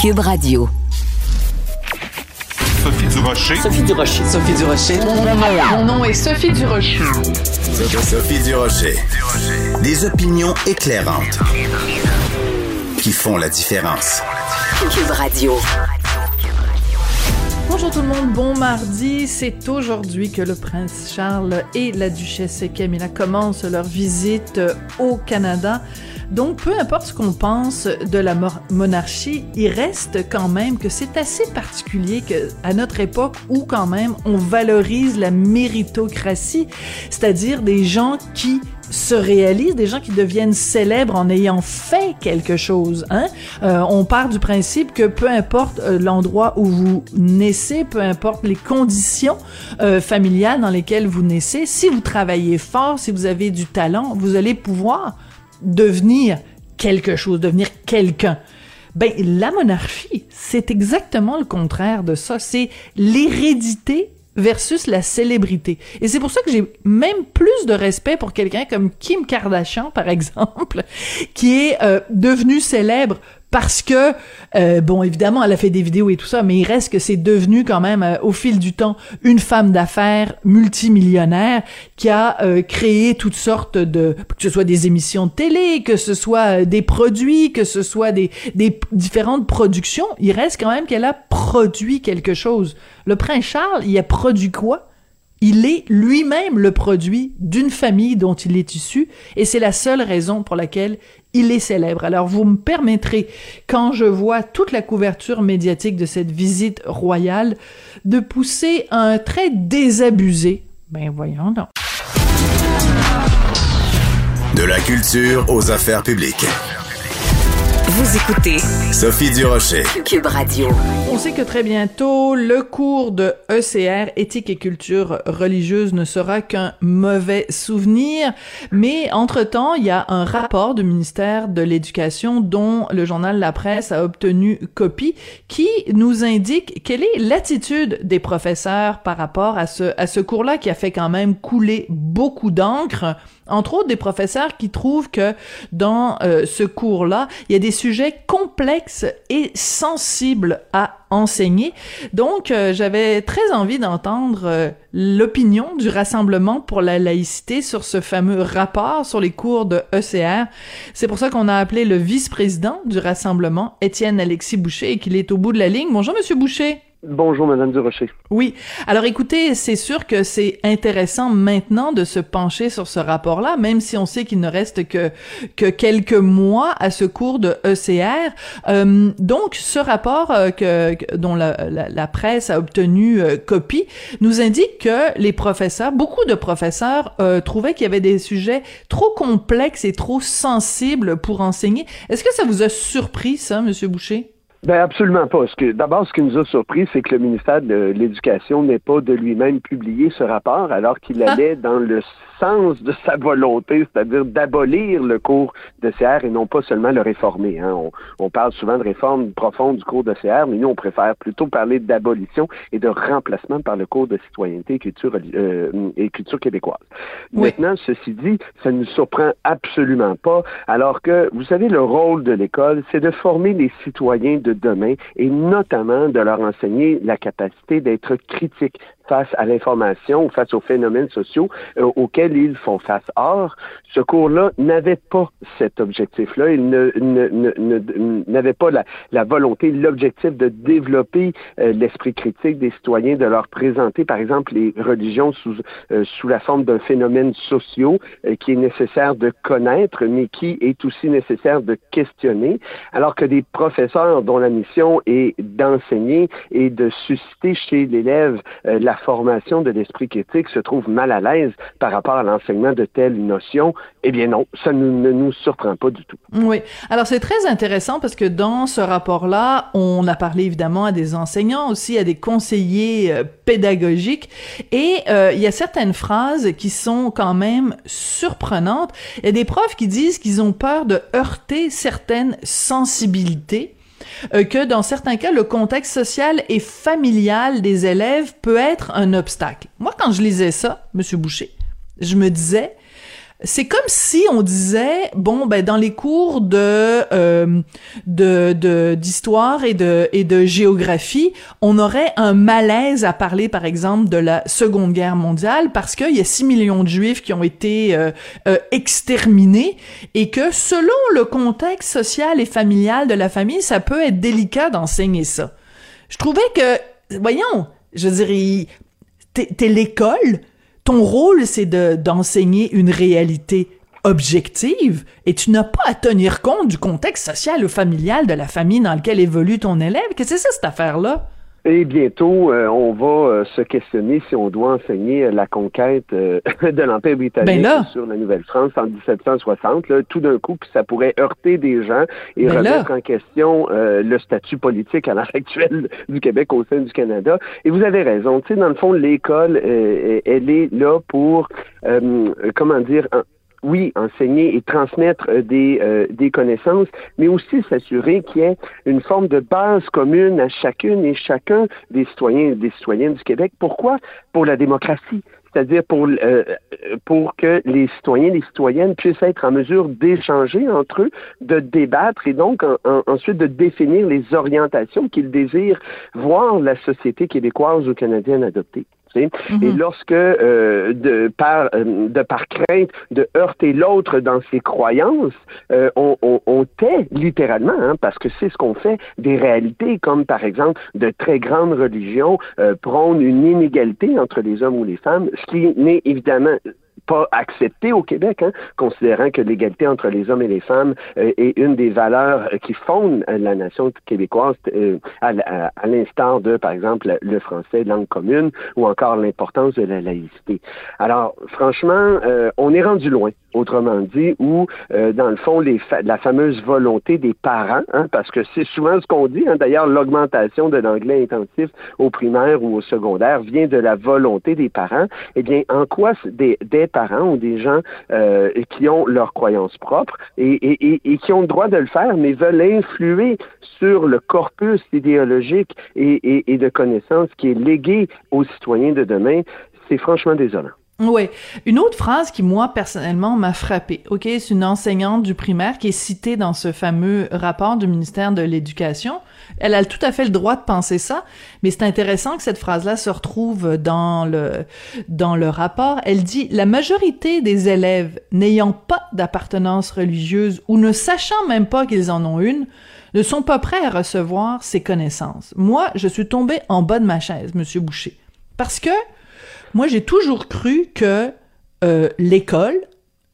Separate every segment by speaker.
Speaker 1: Cube Radio.
Speaker 2: Sophie Durocher.
Speaker 3: Sophie Durocher. Sophie Durocher.
Speaker 4: Mon nom est Sophie Durocher.
Speaker 5: Sophie Durocher. Des opinions éclairantes qui font la différence.
Speaker 1: Cube Radio.
Speaker 4: Bonjour tout le monde, bon mardi. C'est aujourd'hui que le prince Charles et la duchesse Camilla commencent leur visite au Canada. Donc, peu importe ce qu'on pense de la monarchie, il reste quand même que c'est assez particulier que, à notre époque où quand même on valorise la méritocratie, c'est-à-dire des gens qui se réalisent, des gens qui deviennent célèbres en ayant fait quelque chose. Hein? Euh, on part du principe que peu importe euh, l'endroit où vous naissez, peu importe les conditions euh, familiales dans lesquelles vous naissez, si vous travaillez fort, si vous avez du talent, vous allez pouvoir devenir quelque chose, devenir quelqu'un. Ben, la monarchie, c'est exactement le contraire de ça. C'est l'hérédité versus la célébrité. Et c'est pour ça que j'ai même plus de respect pour quelqu'un comme Kim Kardashian, par exemple, qui est euh, devenu célèbre parce que euh, bon évidemment elle a fait des vidéos et tout ça mais il reste que c'est devenu quand même euh, au fil du temps une femme d'affaires multimillionnaire qui a euh, créé toutes sortes de que ce soit des émissions de télé que ce soit des produits que ce soit des des différentes productions. Il reste quand même qu'elle a produit quelque chose. Le prince Charles il a produit quoi? Il est lui-même le produit d'une famille dont il est issu et c'est la seule raison pour laquelle il est célèbre. Alors vous me permettrez, quand je vois toute la couverture médiatique de cette visite royale, de pousser un trait désabusé. Ben voyons donc.
Speaker 5: De la culture aux affaires publiques.
Speaker 1: Vous écoutez
Speaker 5: Sophie Durocher.
Speaker 1: Cube Radio.
Speaker 4: On sait que très bientôt, le cours de ECR, éthique et culture religieuse, ne sera qu'un mauvais souvenir. Mais entre-temps, il y a un rapport du ministère de l'Éducation dont le journal La Presse a obtenu copie qui nous indique quelle est l'attitude des professeurs par rapport à ce, à ce cours-là qui a fait quand même couler beaucoup d'encre entre autres des professeurs qui trouvent que dans euh, ce cours-là, il y a des sujets complexes et sensibles à enseigner. Donc, euh, j'avais très envie d'entendre euh, l'opinion du Rassemblement pour la laïcité sur ce fameux rapport sur les cours de ECR. C'est pour ça qu'on a appelé le vice-président du Rassemblement, Étienne Alexis Boucher, et qu'il est au bout de la ligne. Bonjour, Monsieur Boucher.
Speaker 6: Bonjour, Madame Durocher.
Speaker 4: Oui. Alors, écoutez, c'est sûr que c'est intéressant maintenant de se pencher sur ce rapport-là, même si on sait qu'il ne reste que que quelques mois à ce cours de ECR. Euh, donc, ce rapport euh, que, dont la, la, presse a obtenu euh, copie nous indique que les professeurs, beaucoup de professeurs, euh, trouvaient qu'il y avait des sujets trop complexes et trop sensibles pour enseigner. Est-ce que ça vous a surpris, ça, Monsieur Boucher?
Speaker 6: Ben absolument pas. d'abord, ce qui nous a surpris, c'est que le ministère de l'Éducation n'ait pas de lui-même publié ce rapport, alors qu'il ah. allait dans le sens de sa volonté, c'est-à-dire d'abolir le cours de CR et non pas seulement le réformer. Hein. On, parle souvent de réforme profonde du cours de CR, mais nous, on préfère plutôt parler d'abolition et de remplacement par le cours de citoyenneté et culture, euh, et culture québécoise. Maintenant, ceci dit, ça ne nous surprend absolument pas, alors que, vous savez, le rôle de l'école, c'est de former les citoyens de demain et notamment de leur enseigner la capacité d'être critique face à l'information ou face aux phénomènes sociaux euh, auxquels ils font face. Or, ce cours-là n'avait pas cet objectif-là. Il n'avait pas la, volonté, l'objectif de développer euh, l'esprit critique des citoyens, de leur présenter, par exemple, les religions sous, euh, sous la forme d'un phénomène social qui est nécessaire de connaître, mais qui est aussi nécessaire de questionner, alors que des professeurs dont la mission est d'enseigner et de susciter chez l'élève la formation de l'esprit critique se trouve mal à l'aise par rapport à l'enseignement de telles notions, eh bien non, ça ne, nous surprend pas du tout.
Speaker 4: Oui. Alors c'est très intéressant parce que dans ce rapport-là, on a parlé évidemment à des enseignants, aussi à des conseillers euh, pédagogiques, et euh, il y a certaines phrases qui sont quand même surprenantes. Il y a des profs qui disent qu'ils ont peur de heurter certaines sensibilités euh, que dans certains cas, le contexte social et familial des élèves peut être un obstacle. Moi, quand je lisais ça, Monsieur Boucher, je me disais, c'est comme si on disait bon ben dans les cours de euh, de d'histoire et de et de géographie, on aurait un malaise à parler par exemple de la Seconde Guerre mondiale parce qu'il y a 6 millions de juifs qui ont été euh, euh, exterminés et que selon le contexte social et familial de la famille, ça peut être délicat d'enseigner ça. Je trouvais que voyons, je dirais t'es l'école ton rôle, c'est de, d'enseigner une réalité objective et tu n'as pas à tenir compte du contexte social ou familial de la famille dans laquelle évolue ton élève. Qu'est-ce que c'est cette affaire-là?
Speaker 6: Et bientôt, euh, on va euh, se questionner si on doit enseigner euh, la conquête de l'Empire britannique
Speaker 4: ben
Speaker 6: sur la Nouvelle-France en 1760. tout d'un coup, puis ça pourrait heurter des gens et
Speaker 4: ben
Speaker 6: remettre en question le statut politique à l'heure actuelle du Québec au sein du Canada. Et vous avez raison. Tu sais, dans le fond, l'école, elle est là pour, comment dire, oui, enseigner et transmettre euh, des, euh, des connaissances, mais aussi s'assurer qu'il y ait une forme de base commune à chacune et chacun des citoyens et des citoyennes du Québec. Pourquoi? Pour la démocratie c'est-à-dire pour, euh, pour que les citoyens et les citoyennes puissent être en mesure d'échanger entre eux, de débattre et donc ensuite de définir les orientations qu'ils désirent voir la société québécoise ou canadienne adopter. Et
Speaker 4: Mhm.
Speaker 6: lorsque, euh, de, par, euh, de par crainte de heurter l'autre dans ses croyances, euh, on, on, on, tait littéralement, hein, parce que c'est ce qu'on fait, des réalités comme par exemple de très grandes religions euh, prônent une inégalité entre les hommes ou les femmes, ce qui n'est évidemment pas accepté au Québec, hein, considérant que l'égalité entre les hommes et les femmes euh, est une des valeurs qui fondent la nation québécoise, euh, à, l'instar de, par exemple, le français, langue commune, ou encore l'importance de la laïcité. Alors, franchement, euh, on est rendu loin autrement dit, où, euh, dans le fond, la fameuse volonté des parents, hein, parce que c'est souvent ce qu'on dit, hein, d'ailleurs, l'augmentation de l'anglais intensif au primaire ou au secondaire vient de la volonté des parents, eh bien, en quoi des parents ou des gens euh, qui ont leurs croyances propres et, qui ont le droit de le faire, mais veulent influer sur le corpus idéologique et, et de connaissances qui est légué aux citoyens de demain, c'est franchement désolant.
Speaker 4: Oui. Une autre phrase qui, moi, personnellement, m'a frappée. OK, c'est une enseignante du primaire qui est citée dans ce fameux rapport du ministère de l'Éducation. Elle a tout à fait le droit de penser ça, mais c'est intéressant que cette phrase-là se retrouve dans le, dans le rapport. Elle dit, la majorité des élèves n'ayant pas d'appartenance religieuse ou ne sachant même pas qu'ils en ont une, ne sont pas prêts à recevoir ces connaissances. Moi, je suis tombée en bas de ma chaise, Monsieur Boucher. Parce que, moi, j'ai toujours cru que euh, l'école,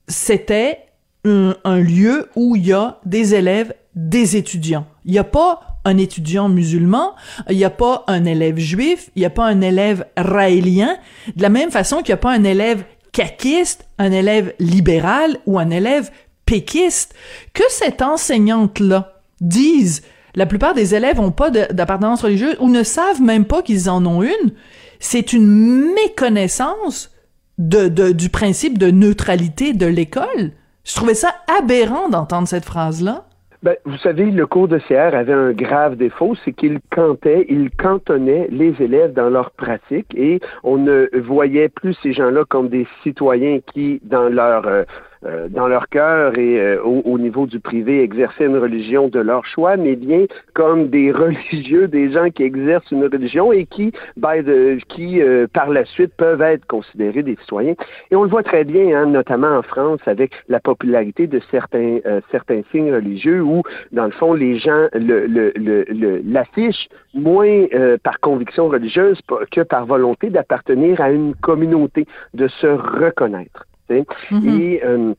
Speaker 4: c'était un, un, lieu où il y a des élèves, des étudiants. Il n'y a pas un étudiant musulman, il n'y a pas un élève juif, il n'y a pas un élève raélien, de la même façon qu'il n'y a pas un élève caquiste, un élève libéral ou un élève péquiste. Que cette enseignante-là dise la plupart des élèves n'ont pas d'appartenance religieuse ou ne savent même pas qu'ils en ont une, c'est une méconnaissance du principe de neutralité de l'école. Je trouvais ça aberrant d'entendre cette phrase-là.
Speaker 6: Ben, vous savez, le cours de CR avait un grave défaut, c'est qu'il cantait, il cantonnait les élèves dans leur pratique et on ne voyait plus ces gens-là comme des citoyens qui, dans leur euh, euh, dans leur cœur et euh, au, au, niveau du privé exercer une religion de leur choix, mais bien comme des religieux, des gens qui exercent une religion et qui, by the, qui euh, par la suite peuvent être considérés des citoyens. Et on le voit très bien, hein, notamment en France, avec la popularité de certains certains signes religieux où, dans le fond, les gens le, le, le, l'affichent moins par conviction religieuse que par volonté d'appartenir à une communauté, de se reconnaître. Mm-hmm. Et euh,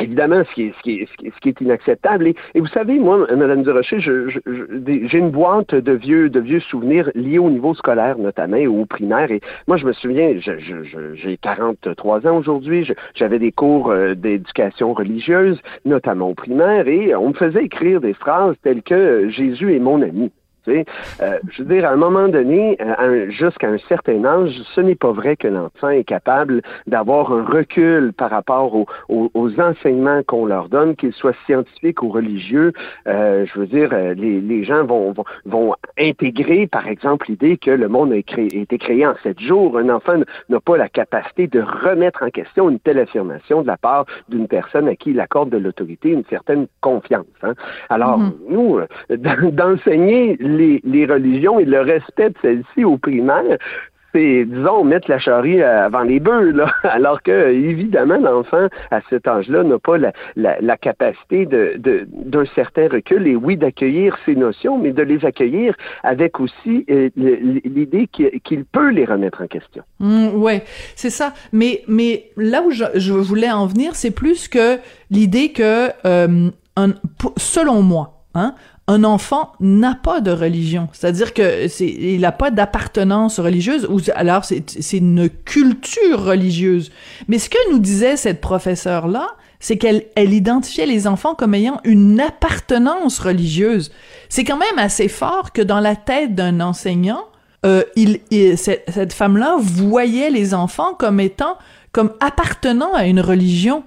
Speaker 6: évidemment, ce qui, est, ce, qui est, ce qui est inacceptable. Et, et, vous savez, moi, Madame Durocher, j'ai une boîte de vieux, de vieux souvenirs liés au niveau scolaire, notamment, au primaire. Et moi, je me souviens, j'ai 43 ans aujourd'hui, j'avais des cours euh, d'éducation religieuse, notamment au primaire, et on me faisait écrire des phrases telles que Jésus est mon ami. Euh, je veux dire, à un moment donné, euh, jusqu'à un certain âge, ce n'est pas vrai que l'enfant est capable d'avoir un recul par rapport aux, enseignements qu'on leur donne, qu'ils soient scientifiques ou religieux. Euh, je veux dire, les, gens vont, vont, intégrer, par exemple, l'idée que le monde a, été créé en sept jours. Un enfant n'a pas la capacité de remettre en question une telle affirmation de la part d'une personne à qui il accorde de l'autorité une certaine confiance. Hein. Alors, mm-hmm. nous, d'enseigner les, religions et le respect de celles-ci au primaire, c'est, disons, mettre la charrie avant les bœufs, là. Alors que, évidemment, l'enfant, à cet âge-là, n'a pas la, capacité d'un certain recul et oui, d'accueillir ces notions, mais de les accueillir avec aussi euh, l'idée qu'il peut les remettre en question.
Speaker 4: Mmh, ouais, c'est ça. Mais, mais là où je, voulais en venir, c'est plus que l'idée que, euh, selon moi, Hein? Un enfant n'a pas de religion, c'est-à-dire que c'est il n'a pas d'appartenance religieuse ou alors c'est une culture religieuse. Mais ce que nous disait cette professeure là, c'est qu'elle elle identifiait les enfants comme ayant une appartenance religieuse. C'est quand même assez fort que dans la tête d'un enseignant, euh, cette, cette femme-là voyait les enfants comme étant comme appartenant à une religion.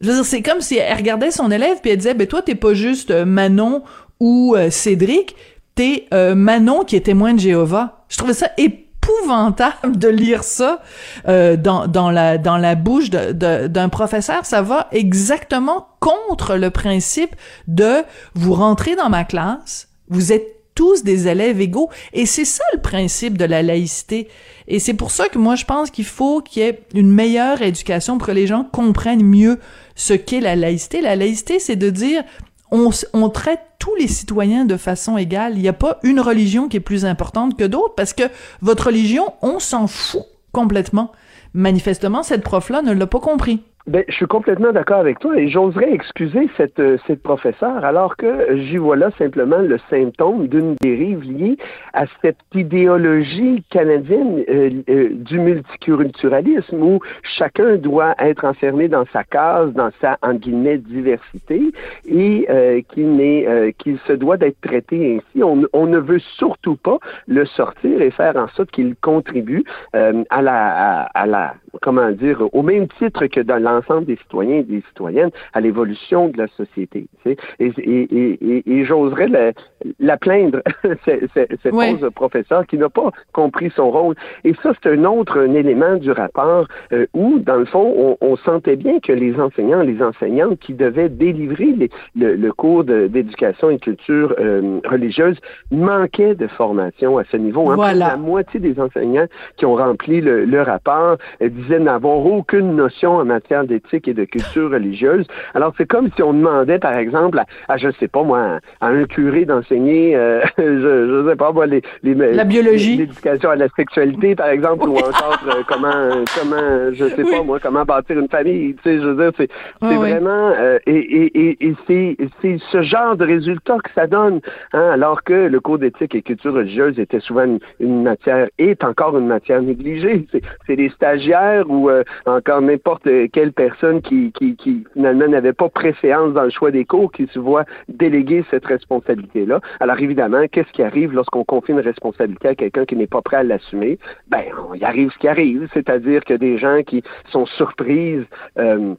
Speaker 4: Je c'est comme si elle regardait son élève puis elle disait, ben toi t'es pas juste Manon ou euh, Cédric, t'es euh, Manon qui est témoin de Jéhovah. Je trouvais ça épouvantable de lire ça euh, dans, dans, la, dans la bouche d'un professeur. Ça va exactement contre le principe de vous rentrer dans ma classe, vous êtes tous des élèves égaux. Et c'est ça le principe de la laïcité. Et c'est pour ça que moi, je pense qu'il faut qu'il y ait une meilleure éducation pour que les gens comprennent mieux ce qu'est la laïcité. La laïcité, c'est de dire, on, traite tous les citoyens de façon égale. Il n'y a pas une religion qui est plus importante que d'autres parce que votre religion, on s'en fout complètement. Manifestement, cette prof-là ne l'a pas compris.
Speaker 6: Ben, je suis complètement d'accord avec toi et j'oserais excuser cette, euh, cette professeure alors que j'y vois là simplement le symptôme d'une dérive liée à cette idéologie canadienne euh, euh, du multiculturalisme où chacun doit être enfermé dans sa case, dans sa, en guillemets, diversité et qu'il n'est, qu'il se doit d'être traité ainsi. On, on, ne veut surtout pas le sortir et faire en sorte qu'il contribue à la, à, la, comment dire, au même titre que dans l'ensemble des citoyens et des citoyennes à l'évolution de la société. Tu sais? Et, et, et, et j'oserais la, la, plaindre, cette, cette ouais. professeur qui n'a pas compris son rôle. Et ça, c'est un autre un élément du rapport euh, où, dans le fond, on, on, sentait bien que les enseignants, les enseignantes qui devaient délivrer les, le, le, cours d'éducation et culture euh, religieuse manquaient de formation à ce niveau. Hein.
Speaker 4: Voilà.
Speaker 6: La moitié des enseignants qui ont rempli le, le rapport euh, n'avoir aucune notion en matière d'éthique et de culture religieuse. Alors, c'est comme si on demandait, par exemple, à, je sais pas moi, à un curé d'enseigner, euh, je, je sais pas moi, les, les
Speaker 4: la biologie,
Speaker 6: l'éducation à la sexualité, par exemple, ou encore euh, comment, comment, je sais pas moi, comment bâtir une famille. Tu sais, je veux dire, c'est, c'est vraiment, euh, et, et, et, c'est, c'est ce genre de résultat que ça donne, hein, alors que le cours d'éthique et culture religieuse était souvent une, matière, est encore une matière négligée. C'est, c'est des stagiaires ou encore n'importe quelle personne qui, qui, qui finalement n'avait pas préférence dans le choix des cours qui se voit déléguer cette responsabilité-là. Alors évidemment, qu'est-ce qui arrive lorsqu'on confie une responsabilité à quelqu'un qui n'est pas prêt à l'assumer? Ben, il arrive ce qui arrive, c'est-à-dire que des gens qui sont surprises euh,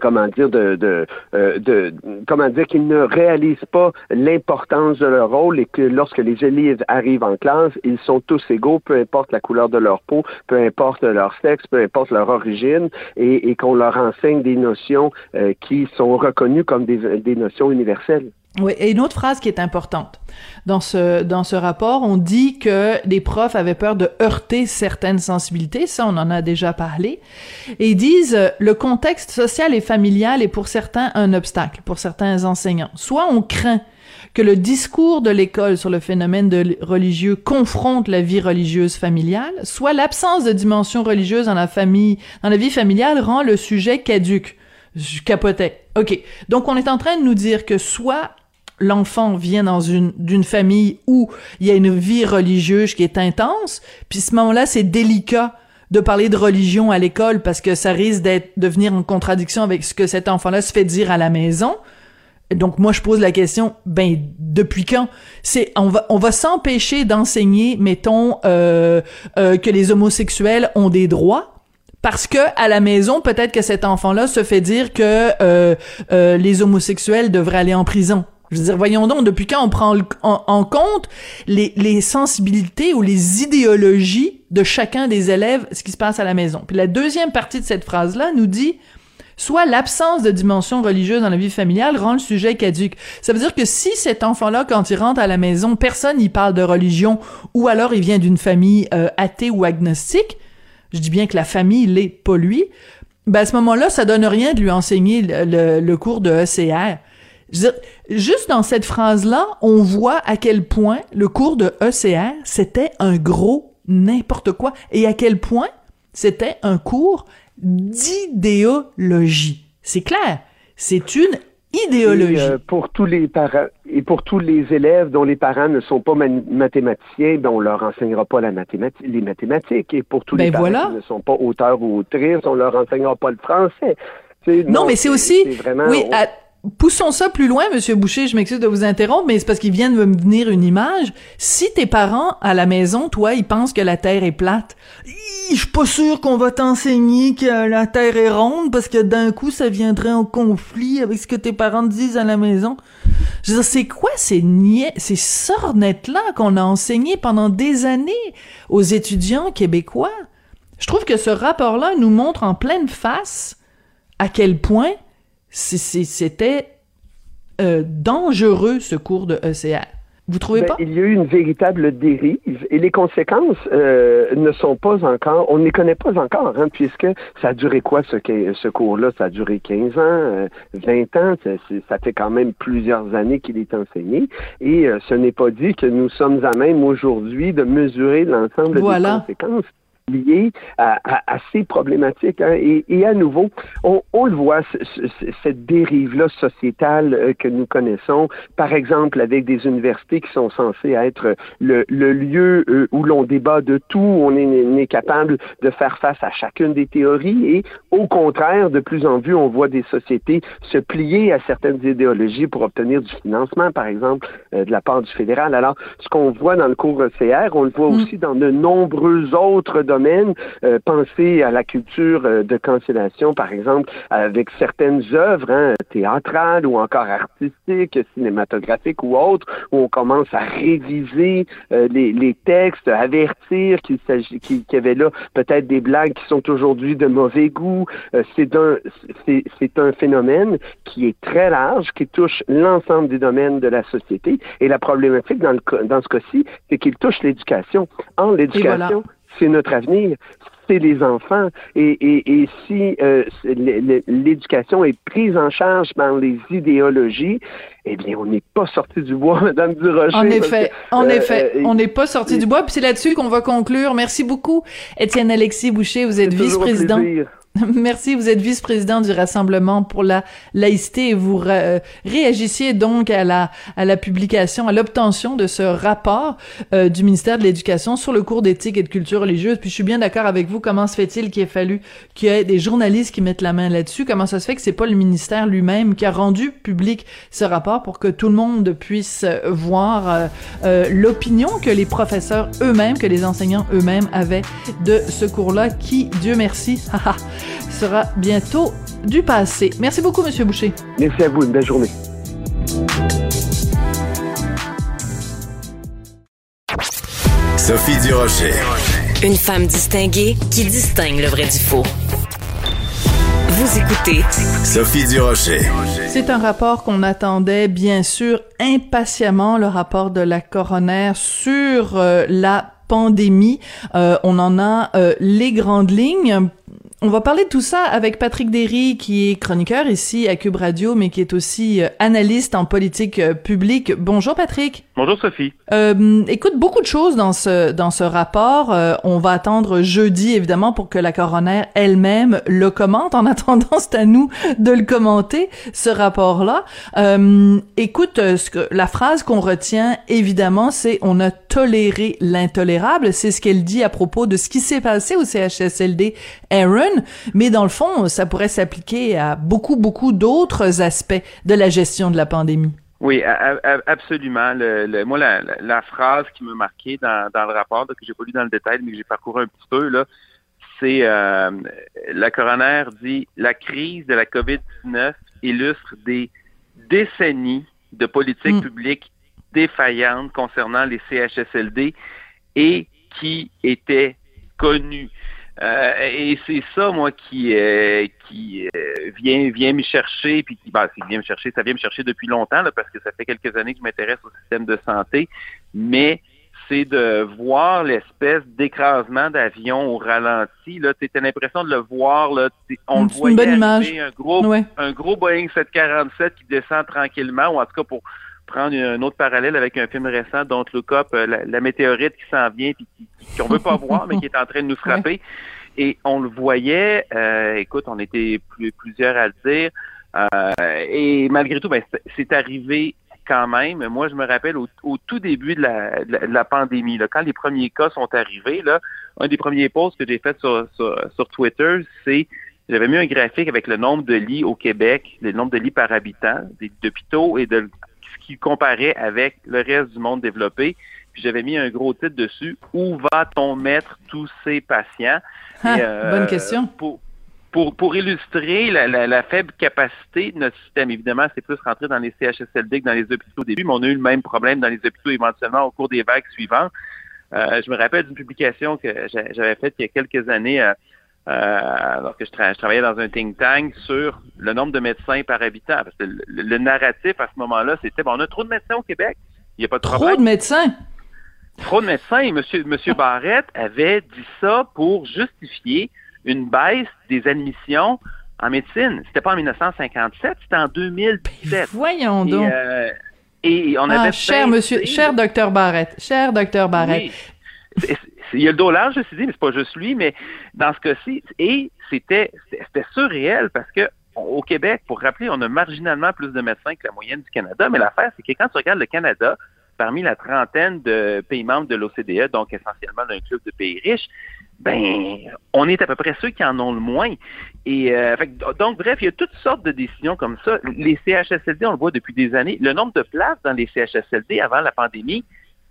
Speaker 6: comment dire de, de, euh, de comment dire qu'ils ne réalisent pas l'importance de leur rôle et que lorsque les élèves arrivent en classe, ils sont tous égaux, peu importe la couleur de leur peau, peu importe leur sexe, peu importe leur origine, et, et qu'on leur enseigne des notions euh, qui sont reconnues comme des, des notions universelles.
Speaker 4: Oui, et une autre phrase qui est importante. Dans ce, dans ce rapport, on dit que les profs avaient peur de heurter certaines sensibilités, ça on en a déjà parlé, et ils disent euh, le contexte social et familial est pour certains un obstacle, pour certains enseignants. Soit on craint que le discours de l'école sur le phénomène religieux confronte la vie religieuse familiale, soit l'absence de dimension religieuse dans la famille, dans la vie familiale rend le sujet caduque. Je capotais. OK. Donc, on est en train de nous dire que soit l'enfant vient dans une d'une famille où il y a une vie religieuse qui est intense, puis ce moment-là, c'est délicat de parler de religion à l'école parce que ça risque d'être de venir en contradiction avec ce que cet enfant-là se fait dire à la maison. donc moi je pose la question, ben depuis quand? C'est on va on va s'empêcher d'enseigner, mettons euh, euh, que les homosexuels ont des droits parce que à la maison peut-être que cet enfant-là se fait dire que euh, euh, les homosexuels devraient aller en prison. Je veux dire, voyons donc, depuis quand on prend en, compte les, sensibilités ou les idéologies de chacun des élèves, ce qui se passe à la maison? Puis la deuxième partie de cette phrase-là nous dit soit l'absence de dimension religieuse dans la vie familiale rend le sujet caduque. Ça veut dire que si cet enfant-là, quand il rentre à la maison, personne n'y parle de religion, ou alors il vient d'une famille euh, athée ou agnostique, je dis bien que la famille l'est, pas lui, ben à ce moment-là, ça donne rien de lui enseigner le, cours de ECR. Dire, juste dans cette phrase-là, on voit à quel point le cours de ECR, c'était un gros n'importe quoi, et à quel point c'était un cours d'idéologie. C'est clair. C'est une idéologie.
Speaker 6: Et, euh, pour tous les parents et pour tous les élèves dont les parents ne sont pas mathématiciens, ben on leur enseignera pas la les mathématiques. Et pour tous les ben parents qui ne sont pas auteurs ou autrices, on leur enseignera pas le français.
Speaker 4: non, mais c'est aussi, oui, poussons ça plus loin, Monsieur Boucher. Je m'excuse de vous interrompre, mais c'est parce qu'il vient de me venir une image. Si tes parents à la maison, toi, ils pensent que la Terre est plate, je suis pas sûr qu'on va t'enseigner que la Terre est ronde parce que d'un coup, ça viendrait en conflit avec ce que tes parents disent à la maison. Je veux dire, c'est quoi ces niais, ces sornettes-là qu'on a enseignées pendant des années aux étudiants québécois? Je trouve que ce rapport-là nous montre en pleine face à quel point c'était euh, dangereux ce cours de ECR. Vous trouvez
Speaker 6: ben,
Speaker 4: pas?
Speaker 6: Il y a eu une véritable dérive et les conséquences euh, ne sont pas encore, on ne les connaît pas encore, hein, puisque ça a duré quoi ce, ce cours-là? Ça a duré 15 ans, 20 euh, ans, ça, ça, fait quand même plusieurs années qu'il est enseigné et ce n'est pas dit que nous sommes à même aujourd'hui de mesurer l'ensemble des conséquences liées à, à, ces problématiques. Hein. Et, et, à nouveau, on, on le voit, cette dérive-là sociétale euh, que nous connaissons, par exemple avec des universités qui sont censées être le, le lieu euh, où l'on débat de tout, où on est, est, capable de faire face à chacune des théories, et au contraire, de plus en plus, on voit des sociétés se plier à certaines idéologies pour obtenir du financement, par exemple, euh, de la part du fédéral. Alors, ce qu'on voit dans le cours ECR, on le voit mm. aussi dans de nombreux autres domaines. Euh, pensez à la culture euh, de cancellation, par exemple, avec certaines œuvres hein, théâtrales ou encore artistiques, cinématographiques ou autres, où on commence à réviser euh, les, les, textes, avertir qu'il s'agit, qu'il y avait là peut-être des blagues qui sont aujourd'hui de mauvais goût. c'est un, c'est, c'est un phénomène qui est très large, qui touche l'ensemble des domaines de la société. Et la problématique dans, le, dans ce cas-ci, c'est qu'il touche l'éducation. En l'éducation, c'est notre avenir, c'est les enfants. Et, et, et si euh, l'éducation est prise en charge par les idéologies, eh bien, on n'est pas sorti du bois, Madame Durocher.
Speaker 4: En effet, en euh, effet, euh, on n'est pas sorti du bois. Puis c'est là-dessus qu'on va conclure. Merci beaucoup, Étienne Alexis Boucher. Vous êtes vice-président. Merci, vous êtes vice-président du Rassemblement pour la laïcité et vous réagissiez donc à la, à la publication, à l'obtention de ce rapport euh, du ministère de l'Éducation sur le cours d'éthique et de culture religieuse. Puis je suis bien d'accord avec vous, comment se fait-il qu'il ait fallu qu'il y ait des journalistes qui mettent la main là-dessus? Comment ça se fait que c'est pas le ministère lui-même qui a rendu public ce rapport pour que tout le monde puisse voir euh, euh, l'opinion que les professeurs eux-mêmes, que les enseignants eux-mêmes avaient de ce cours-là qui, Dieu merci, sera bientôt du passé. Merci beaucoup, Monsieur Boucher.
Speaker 6: Merci à vous. Une belle journée.
Speaker 5: Sophie Durocher.
Speaker 1: Une femme distinguée qui distingue le vrai du faux. Vous écoutez
Speaker 5: Sophie Durocher.
Speaker 4: C'est un rapport qu'on attendait bien sûr impatiemment, le rapport de la coroner sur euh, la pandémie. Euh, on en a euh, les grandes lignes. On va parler de tout ça avec Patrick Derry, qui est chroniqueur ici à Cube Radio, mais qui est aussi euh, analyste en politique euh, publique. Bonjour Patrick.
Speaker 2: Bonjour Sophie.
Speaker 4: Euh, écoute, beaucoup de choses dans ce dans ce rapport. Euh, on va attendre jeudi évidemment pour que la coroner elle-même le commente. En attendant, c'est à nous de le commenter ce rapport-là. écoute, ce que la phrase qu'on retient évidemment, c'est on a tolérer l'intolérable. C'est ce qu'elle dit à propos de ce qui s'est passé au CHSLD Aaron. Mais dans le fond, ça pourrait s'appliquer à beaucoup, beaucoup d'autres aspects de la gestion de la pandémie.
Speaker 2: Oui, absolument. Le, moi, la, phrase qui m'a marqué dans, dans le rapport, que j'ai pas lu dans le détail, mais que j'ai parcouru un petit peu, là, c'est euh, la coroner dit la crise de la COVID-19 illustre des décennies de politique mm. publique défaillantes concernant les CHSLD et qui étaient connues. Euh, et c'est ça, moi, qui euh, qui vient vient me chercher, puis qui ben, vient me chercher, ça vient me chercher depuis longtemps, parce que ça fait quelques années que je m'intéresse au système de santé, mais c'est de voir l'espèce d'écrasement d'avion au ralenti. Là, tu as l'impression de le voir. Là, on le voit un gros, un gros Boeing 747 qui descend tranquillement, ou en tout cas pour prendre un autre parallèle avec un film récent, Don't Look Up, euh, la, météorite qui s'en vient puis qu'on veut pas voir, mais qui est en train de nous frapper. Et on le voyait, euh, écoute, on était plusieurs à le dire, euh, et malgré tout, ben, c'est arrivé quand même. Moi, je me rappelle au, tout début de la, pandémie, là, quand les premiers cas sont arrivés, là, un des premiers posts que j'ai fait sur, sur, Twitter, c'est j'avais mis un graphique avec le nombre de lits au Québec, le nombre de lits par habitant, des hôpitaux et de qui comparait avec le reste du monde développé. Puis j'avais mis un gros titre dessus Où va-t-on mettre tous ces patients?
Speaker 4: Ah, bonne euh, question
Speaker 2: pour, pour illustrer la, la, faible capacité de notre système, évidemment, c'est plus rentré dans les CHSLD que dans les hôpitaux au début, mais on a eu le même problème dans les hôpitaux éventuellement au cours des vagues suivantes. Euh, je me rappelle d'une publication que j'avais faite il y a quelques années euh alors que je, travaillais dans un think tank sur le nombre de médecins par habitant. Parce que le, narratif à ce moment-là, c'était bon, on a trop de médecins au Québec. Il n'y a pas de
Speaker 4: trop Trop de médecins?
Speaker 2: Trop de médecins. Monsieur, Monsieur Barrette avait dit ça pour justifier une baisse des admissions en médecine. C'était pas en 1957, c'était en 2017.
Speaker 4: Voyons donc.
Speaker 2: Euh, et, on avait
Speaker 4: ah, cher monsieur, cher docteur Barrett, cher docteur Barrett.
Speaker 2: Il y a le dollar, je suis dit, mais c'est pas juste lui, mais dans ce cas-ci, et c'était, c'était surréel parce que au Québec, pour rappeler, on a marginalement plus de médecins que la moyenne du Canada, mais l'affaire, c'est que quand tu regardes le Canada, parmi la trentaine de pays membres de l'OCDE, donc essentiellement d'un club de pays riches, ben, on est à peu près ceux qui en ont le moins. Et euh, donc, bref, il y a toutes sortes de décisions comme ça. Les CHSLD, on le voit depuis des années. Le nombre de places dans les CHSLD avant la pandémie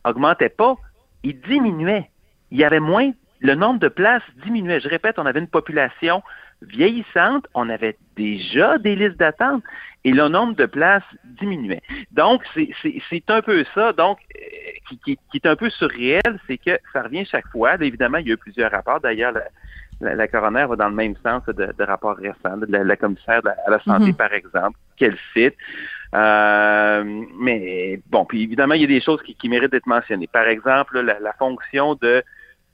Speaker 2: augmentait pas, il diminuait. Il y avait moins, le nombre de places diminuait. Je répète, on avait une population vieillissante, on avait déjà des listes d'attente et le nombre de places diminuait. Donc, c'est un peu ça. Donc, euh, qui, est un peu surréel, c'est que ça revient chaque fois. évidemment, il y a eu plusieurs rapports. D'ailleurs, la, coroner va dans le même sens de, de rapports récents, de la, commissaire à la santé, mm-hmm. par exemple, qu'elle cite. Euh, mais bon, puis évidemment, il y a des choses qui, méritent d'être mentionnées. Par exemple, la, la fonction de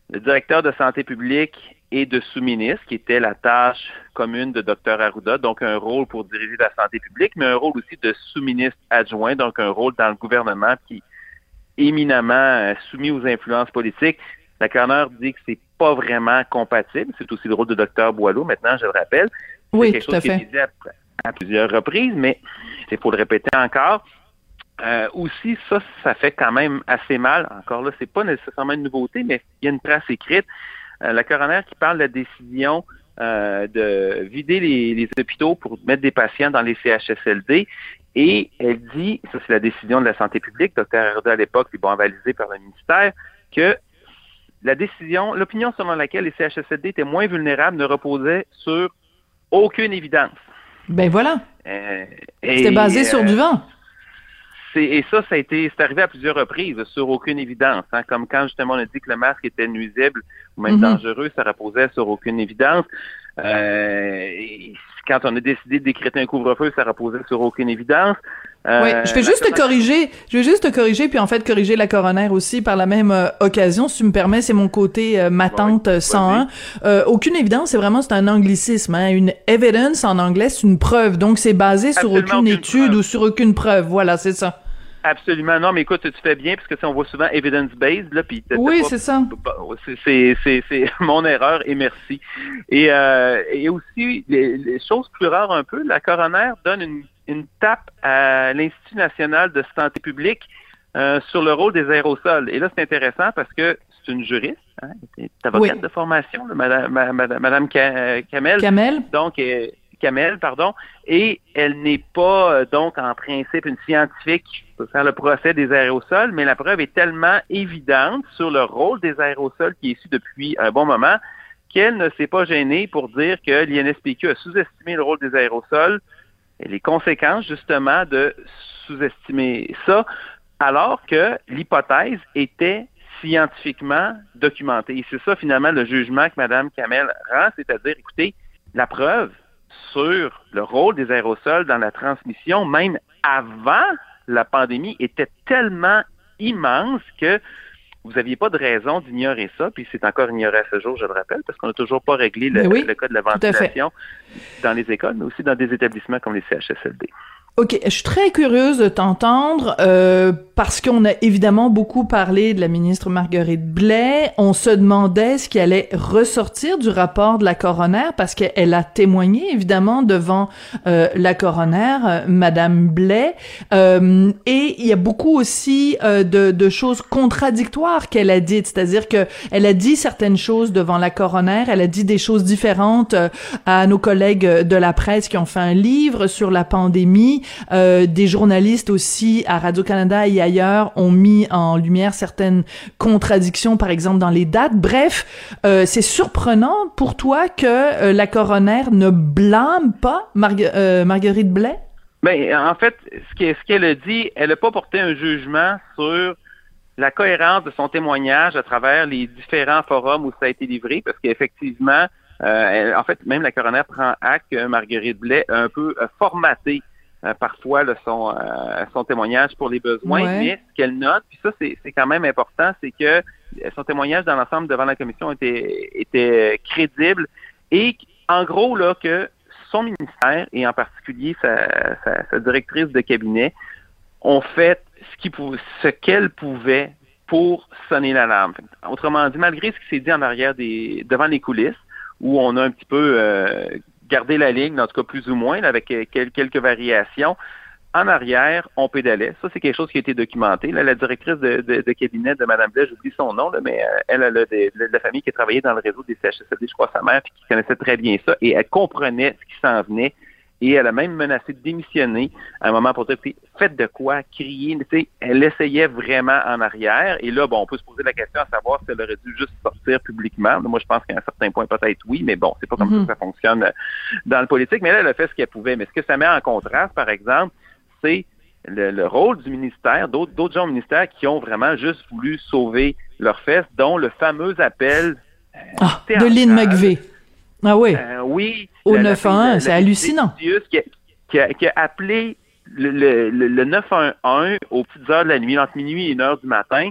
Speaker 2: le directeur de santé publique et de sous-ministre, qui était la tâche commune de Dr Arruda, donc un rôle pour diriger la santé publique, mais un rôle aussi de sous-ministre adjoint, donc un rôle dans le gouvernement qui est éminemment euh, soumis aux influences politiques. La coroner dit que c'est pas vraiment compatible. C'est aussi le rôle de Dr Boileau, maintenant, je le rappelle.
Speaker 4: Oui, quelque tout chose à fait. Qui est
Speaker 2: à, plusieurs reprises, mais il faut le répéter encore. Euh, aussi, ça, ça fait quand même assez mal. Encore là, c'est pas nécessairement une nouveauté, mais il y a une trace écrite. Euh, la coroner qui parle de la décision euh, de vider les, hôpitaux pour mettre des patients dans les CHSLD. Et elle dit, ça c'est la décision de la santé publique, Dr. Herda à l'époque, puis bon, avalisé par le ministère, que la décision, l'opinion selon laquelle les CHSLD étaient moins vulnérables ne reposait sur aucune évidence.
Speaker 4: Ben voilà. Euh, C'était basé sur du vent
Speaker 2: et ça, ça a été, c'est arrivé à plusieurs reprises sur aucune évidence. Hein, comme quand justement on a dit que le masque était nuisible ou même mhm. dangereux, ça reposait sur aucune évidence. Euh, quand on a décidé de décréter un couvre-feu, ça reposait sur aucune évidence.
Speaker 4: Euh, oui, je vais juste te corriger, je vais juste te corriger, puis en fait corriger la coroner aussi par la même euh, occasion, si tu me permets, c'est mon côté euh, ma tante 101. aucune évidence, c'est vraiment c'est un anglicisme, hein. une evidence en anglais, c'est une preuve, donc c'est basé sur aucune, étude ou sur aucune preuve, voilà, c'est ça.
Speaker 2: Absolument. Non, mais écoute, tu fais bien, parce que on voit souvent evidence-based, là, puis...
Speaker 4: Oui, c'est ça.
Speaker 2: C'est mon erreur, et merci. Et, euh, et aussi, les, choses plus rares un peu, la coroner donne une, une tape à l'Institut national de santé publique euh, sur le rôle des aérosols. Et là, c'est intéressant parce que c'est une juriste, hein, est avocate de formation, Madame, Madame, Kamel.
Speaker 4: Kamel.
Speaker 2: Donc, Kamel, pardon, et elle n'est pas euh, donc en principe une scientifique qui le procès des aérosols, mais la preuve est tellement évidente sur le rôle des aérosols qui est issu depuis un bon moment qu'elle ne s'est pas gênée pour dire que l'INSPQ a sous-estimé le rôle des aérosols et les conséquences justement de sous-estimer ça, alors que l'hypothèse était scientifiquement documentée. Et c'est ça finalement le jugement que Mme Kamel rend, c'est-à-dire, écoutez, la preuve sur le rôle des aérosols dans la transmission, même avant la pandémie, était tellement immense que vous n'aviez pas de raison d'ignorer ça, puis c'est encore ignoré à ce jour, je le rappelle, parce qu'on n'a toujours pas réglé le, le, cas de la ventilation dans les écoles, mais aussi dans des établissements comme les CHSLD.
Speaker 4: OK, je suis très curieuse de t'entendre euh, parce qu'on a évidemment beaucoup parlé de la ministre Marguerite Blais. On se demandait ce qui allait ressortir du rapport de la coroner parce qu'elle a témoigné évidemment devant euh, la coroner, euh, Madame Blais. Euh, et il y a beaucoup aussi euh, de, de, choses contradictoires qu'elle a dites, c'est-à-dire que elle a dit certaines choses devant la coroner, elle a dit des choses différentes à nos collègues de la presse qui ont fait un livre sur la pandémie. Euh, des journalistes aussi à Radio-Canada et ailleurs ont mis en lumière certaines contradictions, par exemple dans les dates. Bref, euh, c'est surprenant pour toi que euh, la coroner ne blâme pas Marguerite Blais?
Speaker 2: Ben, en fait, ce qu'elle a dit, elle n'a pas porté un jugement sur la cohérence de son témoignage à travers les différents forums où ça a été livré, parce qu'effectivement, en fait, même la coroner prend acte que Marguerite Blais a un peu formaté euh, parfois son, euh, son témoignage pour les besoins, mais ce qu'elle note, puis ça c'est quand même important, c'est que son témoignage dans l'ensemble devant la commission était, était crédible et en gros là que son ministère et en particulier sa, sa, directrice de cabinet ont fait ce qu'ils ce qu'elle pouvait pour sonner l'alarme. Autrement dit, malgré ce qui s'est dit en arrière des devant les coulisses, où on a un petit peu euh, garder la ligne, en tout cas plus ou moins, avec euh, quelques variations. En arrière, on pédalait. Ça, c'est quelque chose qui a été documenté. la directrice de, cabinet de Mme Blais, j'oublie son nom, mais euh, elle, a de, la famille qui a travaillé dans le réseau des CHSLD, je crois, sa mère, puis qui connaissait très bien ça, et elle comprenait ce qui s'en venait et elle a même menacé de démissionner à un moment pour dire, faites de quoi, crier. Elle essayait vraiment en arrière. Et là, bon, on peut se poser la question à savoir si elle aurait dû juste sortir publiquement. Moi, je pense qu'à un certain point, peut-être oui, mais bon, c'est pas comme ça que ça fonctionne euh, dans le politique. Mais là, elle a fait ce qu'elle pouvait. Mais ce que ça met en contraste, par exemple, c'est le, rôle du ministère, d'autres gens au ministère qui ont vraiment juste voulu sauver leurs fesses, dont le fameux appel
Speaker 4: euh, ah, de Lynn McVeigh. Ah oui.
Speaker 2: Euh, oui.
Speaker 4: Au 911, c'est hallucinant.
Speaker 2: Qui a, qui a, appelé le, le, le, 911 aux petites heures de la nuit, entre minuit et une heure du matin.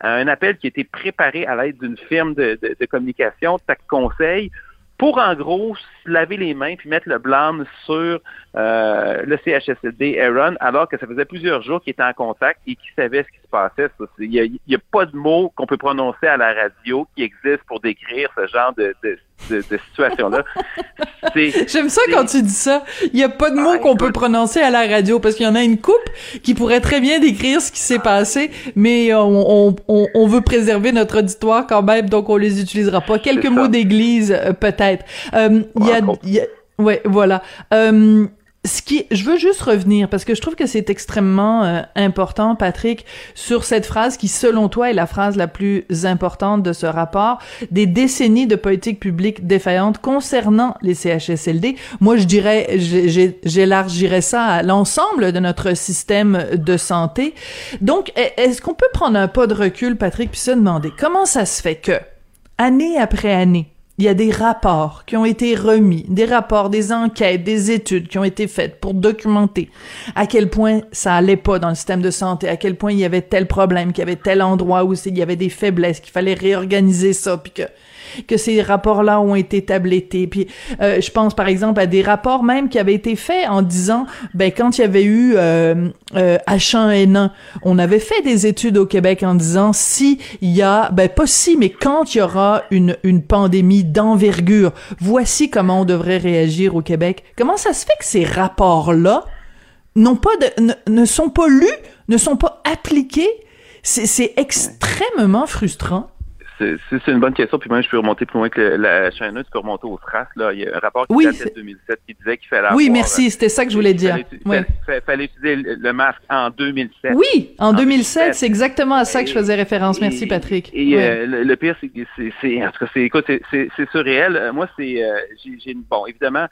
Speaker 2: Un appel qui a été préparé à l'aide d'une firme de, de, de communication, TAC Conseil, pour en gros se laver les mains puis mettre le blâme sur euh, le CHSLD Aaron, alors que ça faisait plusieurs jours qu'il était en contact et qu'il savait ce qui se passait. Il n'y a, pas de mots qu'on peut prononcer à la radio qui existent pour décrire ce genre de, de, de, situation-là.
Speaker 4: J'aime ça quand tu dis ça. Il n'y a pas de mots ah, qu'on peut prononcer à la radio parce qu'il y en a une coupe qui pourrait très bien décrire ce qui s'est passé, mais on, on, on, veut préserver notre auditoire quand même, donc on les utilisera pas. Quelques mots d'église, euh, peut-être. Euh, il y a ouais, voilà. Euh, ce qui, je veux juste revenir parce que je trouve que c'est extrêmement euh, important, Patrick, sur cette phrase qui, selon toi, est la phrase la plus importante de ce rapport. Des décennies de politique publique défaillante concernant les CHSLD. Moi, je dirais, j'élargirais ça à l'ensemble de notre système de santé. Donc, est-ce qu'on peut prendre un pas de recul, Patrick, puis se demander comment ça se fait que, année après année, il y a des rapports qui ont été remis, des rapports, des enquêtes, des études qui ont été faites pour documenter à quel point ça allait pas dans le système de santé, à quel point il y avait tel problème, qu'il y avait tel endroit où il y avait des faiblesses, qu'il fallait réorganiser ça, puis que que ces rapports-là ont été tablettés. Puis euh, je pense par exemple à des rapports même qui avaient été faits en disant, ben quand il y avait eu euh, euh, H1N1, on avait fait des études au Québec en disant si il y a, ben pas si, mais quand il y aura une une pandémie d'envergure, voici comment on devrait réagir au Québec. Comment ça se fait que ces rapports-là n'ont pas de, ne, sont pas lus, ne sont pas appliqués? C'est extrêmement frustrant.
Speaker 2: C'est une bonne question. Puis moi, je peux remonter plus loin que la chaîne tu peux remonter au SRAS. Là. Il y a un rapport qui
Speaker 4: oui,
Speaker 2: date de 2007 qui disait qu'il fallait
Speaker 4: Oui, merci. C'était ça que je voulais dire.
Speaker 2: Il fallait, utiliser le masque en 2007.
Speaker 4: Oui, en, 2007. C'est exactement à ça que je faisais référence. Merci, Patrick.
Speaker 2: Et euh, le, pire, c'est que c'est... En tout cas, c'est, écoute, c'est surréel. Euh, moi, c'est... Euh, j'ai, bon, évidemment...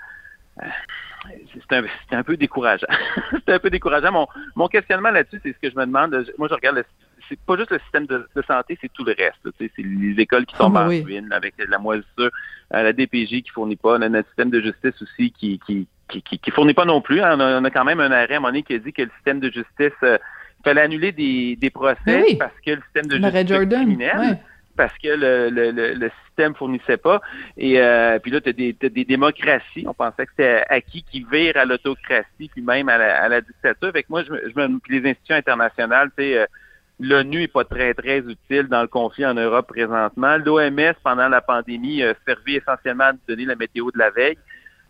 Speaker 2: c'est un, un, peu décourageant. c'est un peu décourageant. Mon, mon questionnement là-dessus, c'est ce que je me demande. Moi, je regarde le c'est pas juste le système de, santé, c'est tout le reste. C'est les écoles qui tombent ah, en ruine avec la moisissure, euh, la DPJ qui fournit pas, notre système de justice aussi qui qui, qui, fournit pas non plus. Hein. On, a, quand même un arrêt à un moment donné qui a dit que le système de justice euh, il fallait annuler des, des procès parce que le système de justice criminel. Parce que le, le, le, système fournissait pas. Et euh, puis là, tu as, des démocraties. On pensait que c'était acquis qui virent à l'autocratie, puis même à la, à la dictature. Avec moi, je, je me, les institutions internationales, tu sais, l'ONU n'est pas très, très utile dans le conflit en Europe présentement. L'OMS, pendant la pandémie, a servi essentiellement à donner la météo de la veille.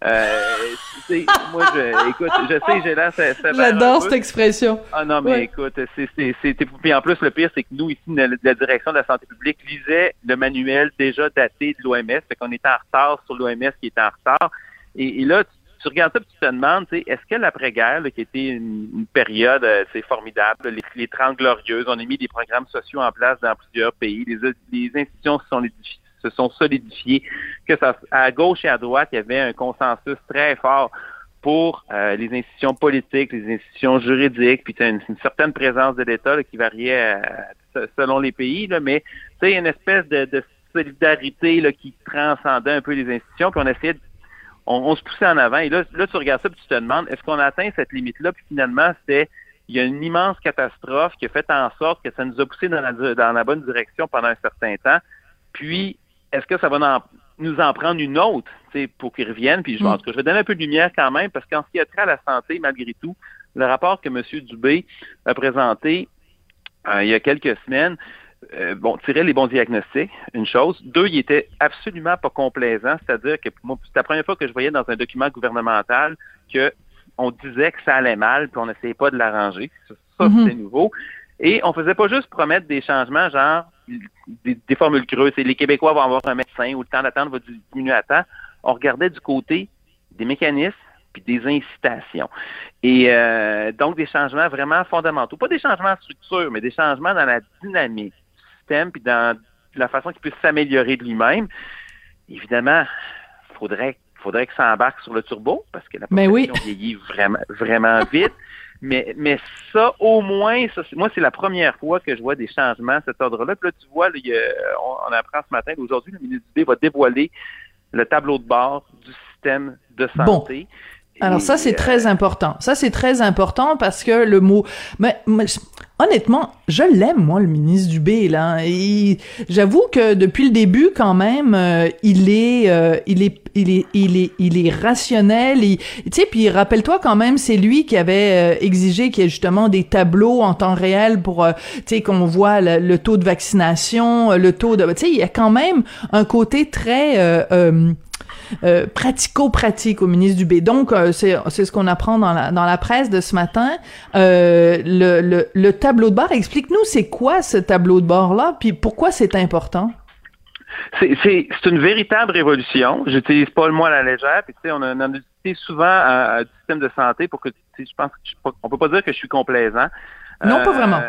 Speaker 2: Euh, moi, je, écoute, je sais, j'ai l'air
Speaker 4: J'adore cette expression.
Speaker 2: Ah non, mais écoute, c'est, puis en plus, le pire, c'est que nous, ici, la, la, direction de la santé publique lisait le manuel déjà daté de l'OMS, fait qu'on était en retard sur l'OMS qui était en retard. Et, et là, tu regardes ça et tu te demandes, est-ce que l'après-guerre, qui était une, période, euh, c'est formidable, les, les 30 glorieuses, on a mis des programmes sociaux en place dans plusieurs pays, les, les institutions se sont, se sont solidifiées, que ça, à gauche et à droite, il y avait un consensus très fort pour euh, les institutions politiques, les institutions juridiques, puis une, une certaine présence de l'État qui variait euh, selon les pays, là, mais il y a une espèce de, de solidarité là, qui transcendait un peu les institutions, puis on essayait on, se poussait en avant. Et là, là, tu regardes ça et tu te demandes, est-ce qu'on a atteint cette limite-là? Puis finalement, c'était il y a une immense catastrophe qui a fait en sorte que ça nous a poussé dans la, dans la bonne direction pendant un certain temps. Puis, est-ce que ça va nous en prendre une autre pour qu'ils reviennent? Puis, je, mm. je vais donner un peu de lumière quand même, parce qu'en ce qui a trait à la santé, malgré tout, le rapport que M. Dubé a présenté euh, il y a quelques semaines, euh, bon, tirer les bons diagnostics, une chose. Deux, il était absolument pas complaisant, c'est-à-dire que moi, c'est la première fois que je voyais dans un document gouvernemental que on disait que ça allait mal, puis on n'essayait pas de l'arranger. Ça, mhm. c'est nouveau. Et on faisait pas juste promettre des changements, genre des, formules creuses, et les Québécois vont avoir un médecin ou le temps d'attente va diminuer à temps. On regardait du côté des mécanismes puis des incitations. Et euh, donc des changements vraiment fondamentaux. Pas des changements de structure, mais des changements dans la dynamique puis dans la façon qu'il puisse s'améliorer de lui-même, évidemment, faudrait faudrait que ça embarque sur le turbo parce que la population vieillit vraiment vraiment vite. Mais, mais ça, au moins, ça, moi, c'est la première fois que je vois des changements à cet ordre-là. Puis là, tu vois, on, apprend ce matin, aujourd'hui, le ministre du B va dévoiler le tableau de bord du système de santé.
Speaker 4: Alors ça, c'est très important. Ça, c'est très important parce que le mot... Mais, honnêtement, je l'aime, moi, le ministre Dubé, là. J'avoue que depuis le début, quand même, euh, il, est, euh, il, est, il, est, il, est, il est rationnel. Tu sais, puis rappelle-toi quand même, c'est lui qui avait euh, exigé qu'il y ait justement des tableaux en temps réel pour, tu sais, qu'on voit le, taux de vaccination, le taux de... Tu sais, il y a quand même un côté très euh, pratico-pratique au ministre du B. Donc, euh, c'est ce qu'on apprend dans la, dans la presse de ce matin. Euh, le, le, le, tableau de bord, explique-nous c'est quoi ce tableau de bord-là, puis pourquoi c'est important?
Speaker 2: C'est une véritable révolution. J'utilise pas le mot à la légère. Puis, tu sais, on a, on a utilisé souvent un, système de santé pour que, je pense, on peut pas dire que je suis complaisant.
Speaker 4: Non, pas vraiment.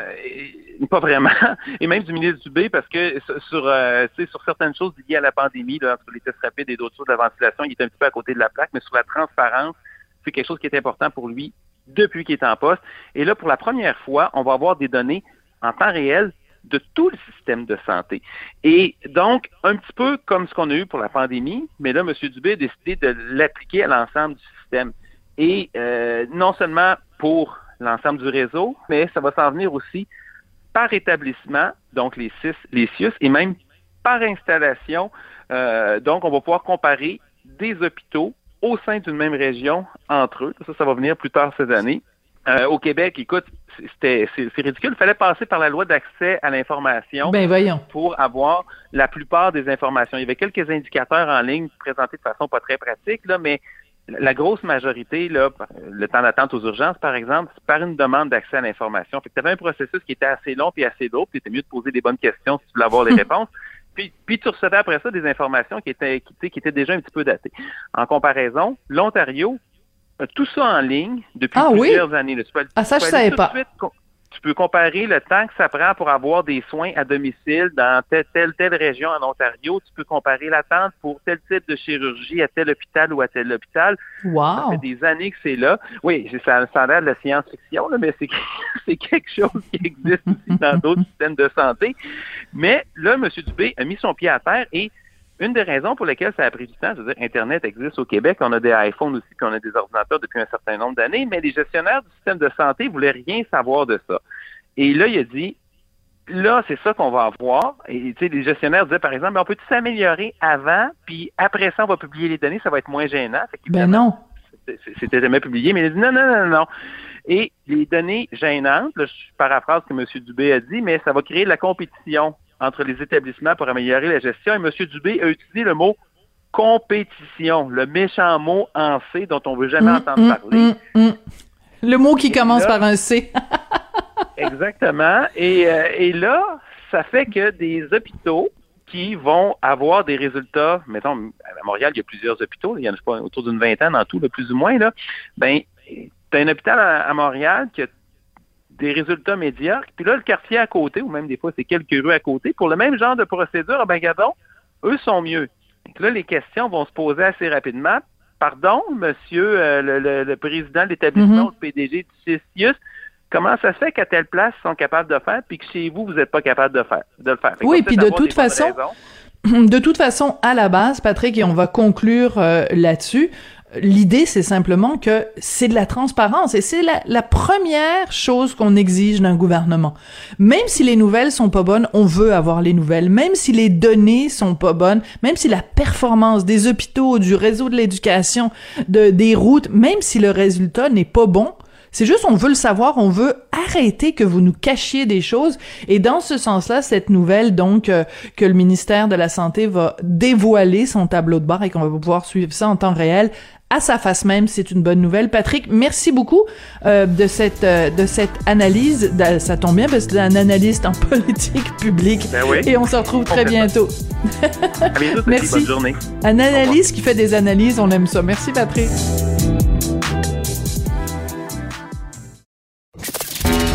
Speaker 2: Pas vraiment. Et même du ministre Dubé, parce que sur, euh, sur certaines choses liées à la pandémie, là, entre les tests rapides et d'autres choses, la ventilation, il est un petit peu à côté de la plaque, mais sur la transparence, c'est quelque chose qui est important pour lui depuis qu'il est en poste. Et là, pour la première fois, on va avoir des données en temps réel de tout le système de santé. Et donc, un petit peu comme ce qu'on a eu pour la pandémie, mais là, M. Dubé a décidé de l'appliquer à l'ensemble du système. Et euh, non seulement pour l'ensemble du réseau, mais ça va s'en venir aussi par établissement, donc les CIS, les CIUS, et même par installation. Euh, donc, on va pouvoir comparer des hôpitaux au sein d'une même région entre eux. Ça, ça va venir plus tard cette année. Euh, au Québec, écoute, c'était c'est ridicule. Il fallait passer par la loi d'accès à l'information
Speaker 4: ben, voyons.
Speaker 2: pour avoir la plupart des informations. Il y avait quelques indicateurs en ligne présentés de façon pas très pratique, là, mais la grosse majorité, là, le temps d'attente aux urgences, par exemple, c'est par une demande d'accès à l'information. Fait que tu avais un processus qui était assez long puis assez lourd, puis c'était mieux de poser des bonnes questions si tu voulais avoir les réponses. Puis, puis tu recevais après ça des informations qui étaient, qui, qui étaient déjà un petit peu datées. En comparaison, l'Ontario, tout ça en ligne depuis
Speaker 4: ah,
Speaker 2: plusieurs
Speaker 4: oui?
Speaker 2: années. Tu peux,
Speaker 4: ah, ça,
Speaker 2: tu
Speaker 4: je savais pas.
Speaker 2: suite tu peux comparer le temps que ça prend pour avoir des soins à domicile dans telle, telle, telle région en Ontario. Tu peux comparer l'attente pour tel type de chirurgie à tel hôpital ou à tel hôpital.
Speaker 4: Wow.
Speaker 2: Ça fait des années que c'est là. Oui, ça, ça a l'air de la science-fiction, mais c'est, c'est quelque chose qui existe aussi dans d'autres systèmes de santé. Mais là, M. Dubé a mis son pied à terre et une des raisons pour lesquelles ça a pris du temps, c'est-à-dire Internet existe au Québec, on a des iPhones aussi, puis on a des ordinateurs depuis un certain nombre d'années, mais les gestionnaires du système de santé voulaient rien savoir de ça. Et là, il a dit, là, c'est ça qu'on va avoir. Et tu sais, les gestionnaires disaient, par exemple, on peut-tu s'améliorer avant, puis après ça, on va publier les données, ça va être moins gênant.
Speaker 4: ben non.
Speaker 2: C'était jamais publié, mais il a dit non, non, non, non. Et les données gênantes, là, je paraphrase ce que M. Dubé a dit, mais ça va créer de la compétition entre les établissements pour améliorer la gestion. Et M. Dubé a utilisé le mot compétition, le méchant mot en C dont on veut jamais
Speaker 4: mmh,
Speaker 2: entendre
Speaker 4: mmh,
Speaker 2: parler.
Speaker 4: Mmh, le mot qui et commence
Speaker 2: là,
Speaker 4: par un C.
Speaker 2: exactement. Et, euh, et là, ça fait que des hôpitaux qui vont avoir des résultats, mettons, à Montréal, il y a plusieurs hôpitaux, il y en a pas, autour d'une vingtaine en tout, là, plus ou moins, là, ben, tu as un hôpital à, à Montréal qui a des résultats médiocres. Puis là, le quartier à côté, ou même des fois, c'est quelques rues à côté, pour le même genre de procédure, ben, gadon, eux sont mieux. Donc là, les questions vont se poser assez rapidement. Pardon, monsieur euh, le, le, le, président de l'établissement, mm -hmm. le PDG du CIUS, comment ça se fait qu'à telle place, ils sont capables de faire, puis que chez vous, vous n'êtes pas capable de faire, de le faire?
Speaker 4: oui, puis de toute façon, de toute façon, à la base, Patrick, et on va conclure euh, là-dessus, L'idée, c'est simplement que c'est de la transparence et c'est la, la, première chose qu'on exige d'un gouvernement. Même si les nouvelles sont pas bonnes, on veut avoir les nouvelles. Même si les données sont pas bonnes, même si la performance des hôpitaux, du réseau de l'éducation, de, des routes, même si le résultat n'est pas bon, c'est juste, on veut le savoir, on veut arrêter que vous nous cachiez des choses. Et dans ce sens-là, cette nouvelle, donc, euh, que le ministère de la Santé va dévoiler son tableau de bord et qu'on va pouvoir suivre ça en temps réel, à sa face même, c'est une bonne nouvelle. Patrick, merci beaucoup euh, de cette euh, de cette analyse. De, ça tombe bien parce que tu es un analyste en politique publique.
Speaker 2: Ben oui.
Speaker 4: Et on se retrouve très bientôt.
Speaker 2: à bientôt merci. Bonne journée.
Speaker 4: Un analyste qui fait des analyses, on aime ça. Merci Patrick.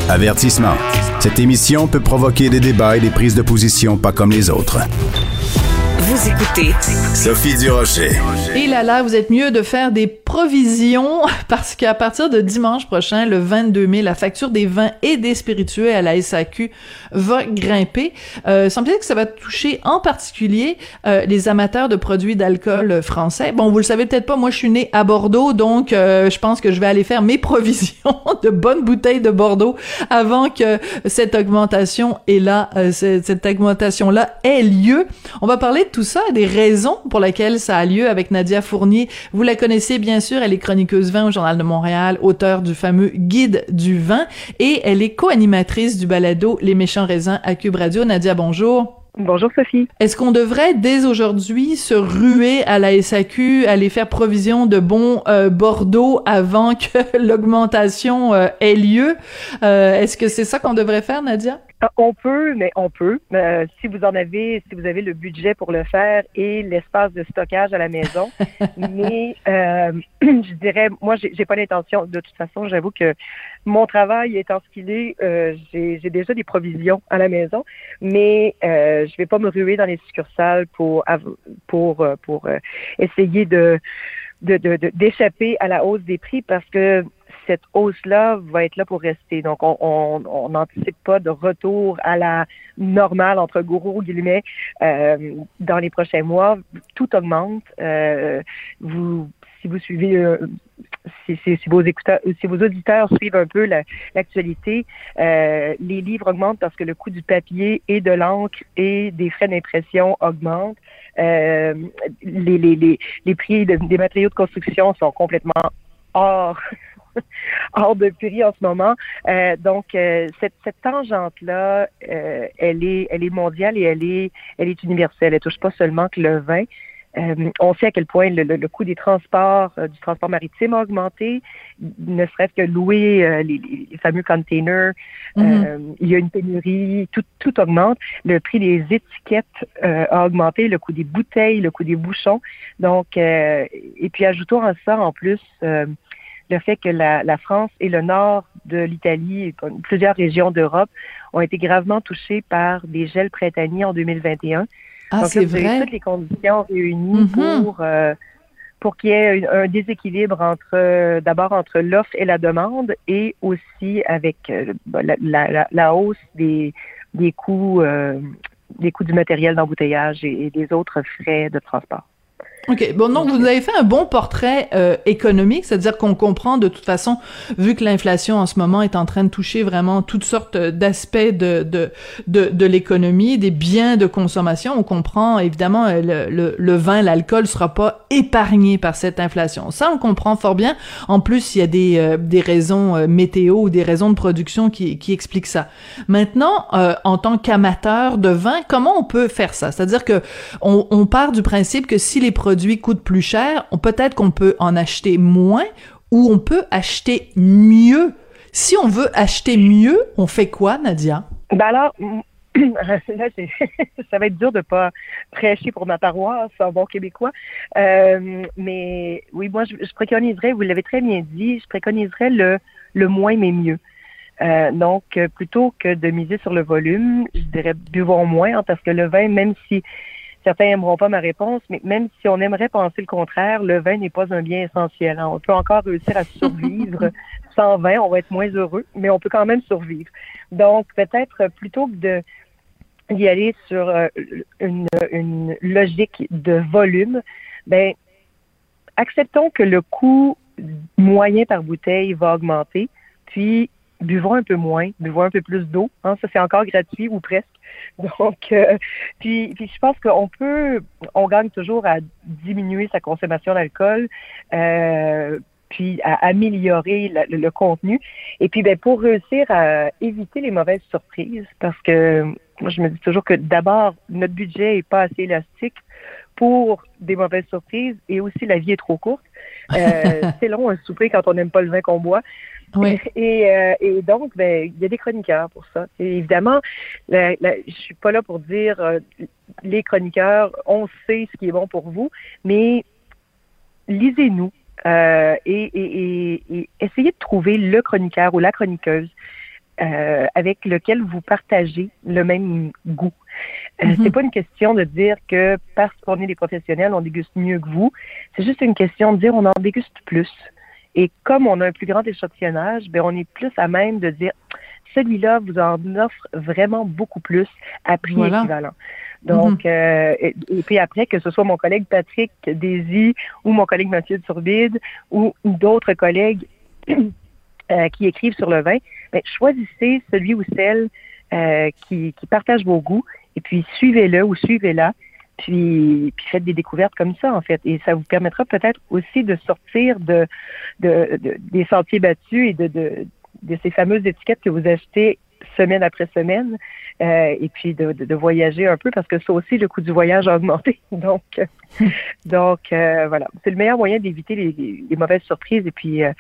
Speaker 5: Avertissement. Cette émission peut provoquer des débats et des prises de position pas comme les autres.
Speaker 1: Vous écoutez
Speaker 5: Sophie Durocher.
Speaker 4: Et là là, vous êtes mieux de faire des provisions parce qu'à partir de dimanche prochain, le 22 mai, la facture des vins et des spiritueux à la SAQ va grimper. Euh, semble que ça va toucher en particulier euh, les amateurs de produits d'alcool français. Bon, vous le savez peut-être pas, moi je suis née à Bordeaux, donc euh, je pense que je vais aller faire mes provisions de bonnes bouteilles de Bordeaux avant que cette augmentation est là, euh, cette augmentation là ait lieu. On va parler de tout ça, des raisons pour lesquelles ça a lieu avec Nadia Fournier. Vous la connaissez bien sûr, elle est chroniqueuse vin au Journal de Montréal, auteure du fameux Guide du vin et elle est co-animatrice du balado Les méchants raisins à Cube Radio. Nadia, bonjour.
Speaker 3: Bonjour Sophie.
Speaker 4: Est-ce qu'on devrait dès aujourd'hui se ruer à la SAQ, aller faire provision de bons euh, Bordeaux avant que l'augmentation euh, ait lieu? Euh, Est-ce que c'est ça qu'on devrait faire, Nadia?
Speaker 3: On peut, mais on peut. Euh, si vous en avez, si vous avez le budget pour le faire et l'espace de stockage à la maison. mais euh, je dirais, moi, j'ai pas l'intention. De toute façon, j'avoue que mon travail étant ce qu'il est, euh, j'ai déjà des provisions à la maison, mais euh, je vais pas me ruer dans les succursales pour pour pour essayer de d'échapper de, de, à la hausse des prix parce que cette hausse-là va être là pour rester. Donc, on n'anticipe pas de retour à la normale, entre gros guillemets, euh, dans les prochains mois. Tout augmente. Euh, si vous suivez, euh, si, vos écouteurs, si vos auditeurs suivent un peu l'actualité, la, les livres augmentent parce que le coût du papier et de l'encre et des frais d'impression augmentent. les, prix de, des matériaux de construction sont complètement hors hors de prix en ce moment. Euh, donc, euh, cette, cette tangente-là, euh, elle, est, elle est mondiale et elle est, elle est universelle. Elle touche pas seulement que le vin. Euh, on sait à quel point le, coût des transports, euh, du transport maritime a augmenté, ne serait-ce que louer euh, les, fameux containers. Mm-hmm. il y a une pénurie, tout, tout augmente. Le prix des étiquettes a augmenté, le coût des bouteilles, le coût des bouchons. Donc, et puis ajoutons à ça en plus le fait que la, la France et le nord de l'Italie, plusieurs régions d'Europe, ont été gravement touchés par des gels printaniers en 2021.
Speaker 4: Ah, c'est vrai.
Speaker 3: toutes les conditions réunies mm-hmm. pour euh, pour qu'il y ait un, déséquilibre entre euh, d'abord entre l'offre et la demande et aussi avec euh, la, la, la, hausse des des coûts des coûts du matériel d'embouteillage et des autres frais de transport.
Speaker 4: OK. Bon, donc, vous avez fait un bon portrait euh, économique, c'est-à-dire qu'on comprend de toute façon, vu que l'inflation en ce moment est en train de toucher vraiment toutes sortes d'aspects de, de, de, de l'économie, des biens de consommation, on comprend évidemment euh, le, le, le vin, l'alcool sera pas épargné par cette inflation. Ça, on comprend fort bien. En plus, il y a des, euh, des raisons météo ou des raisons de production qui, qui expliquent ça. Maintenant, en tant qu'amateur de vin, comment on peut faire ça? C'est-à-dire que on, on part du principe que si les produits produit coûte plus cher, peut-être qu'on peut en acheter moins ou on peut acheter mieux. Si on veut acheter mieux, on fait quoi, Nadia?
Speaker 3: Ben alors, là, ça va être dur de pas prêcher pour ma paroisse en bon québécois. Euh, mais oui, moi, je, préconiserais, vous l'avez très bien dit, je préconiserais le, moins mais mieux. Euh, donc, plutôt que de miser sur le volume, je dirais buvons moins, hein, parce que le vin, même si Certains n'aimeront pas ma réponse, mais même si on aimerait penser le contraire, le vin n'est pas un bien essentiel. Hein. On peut encore réussir à survivre sans vin, on va être moins heureux, mais on peut quand même survivre. Donc, peut-être plutôt que de d'y aller sur euh, une, une, logique de volume, ben acceptons que le coût moyen par bouteille va augmenter, puis buvons un peu moins, buvons un peu plus d'eau. Hein, ça, c'est encore gratuit ou presque. Donc, euh, puis, puis je pense qu'on peut, on gagne toujours à diminuer sa consommation d'alcool. Euh, puis à améliorer le, contenu. Et puis, ben, pour réussir à éviter les mauvaises surprises, parce que moi, je me dis toujours que d'abord, notre budget est pas assez élastique pour des mauvaises surprises et aussi la vie est trop courte. Euh, c'est long un souper quand on n'aime pas le vin qu'on boit. Oui. Et, euh, et donc, ben, il y a des chroniqueurs pour ça. Et évidemment, la, la, je suis pas là pour dire euh, les chroniqueurs, on sait ce qui est bon pour vous, mais lisez-nous euh, et, et, et, essayez de trouver le chroniqueur ou la chroniqueuse avec lequel vous partagez le même goût. Euh, mm-hmm. C'est pas une question de dire que parce qu'on est des professionnels, on déguste mieux que vous. C'est juste une question de dire on en déguste plus. Et comme on a un plus grand échantillonnage, ben on est plus à même de dire celui-là vous en offre vraiment beaucoup plus à prix équivalent. Donc, mhm. euh, et, puis après, que ce soit mon collègue Patrick Désy ou mon collègue Mathieu Turbide ou, d'autres collègues euh, qui écrivent sur le vin, ben, choisissez celui ou celle euh, qui, qui partage vos goûts et puis suivez-le ou suivez-la puis, puis faites des découvertes comme ça, en fait. Et ça vous permettra peut-être aussi de sortir de, de, des sentiers battus et de, de, de, ces fameuses étiquettes que vous achetez semaine après semaine, euh, et puis de, de, voyager un peu parce que ça aussi, le coût du voyage a augmenté. Donc, donc euh, voilà, c'est le meilleur moyen d'éviter les, les, mauvaises surprises et puis euh,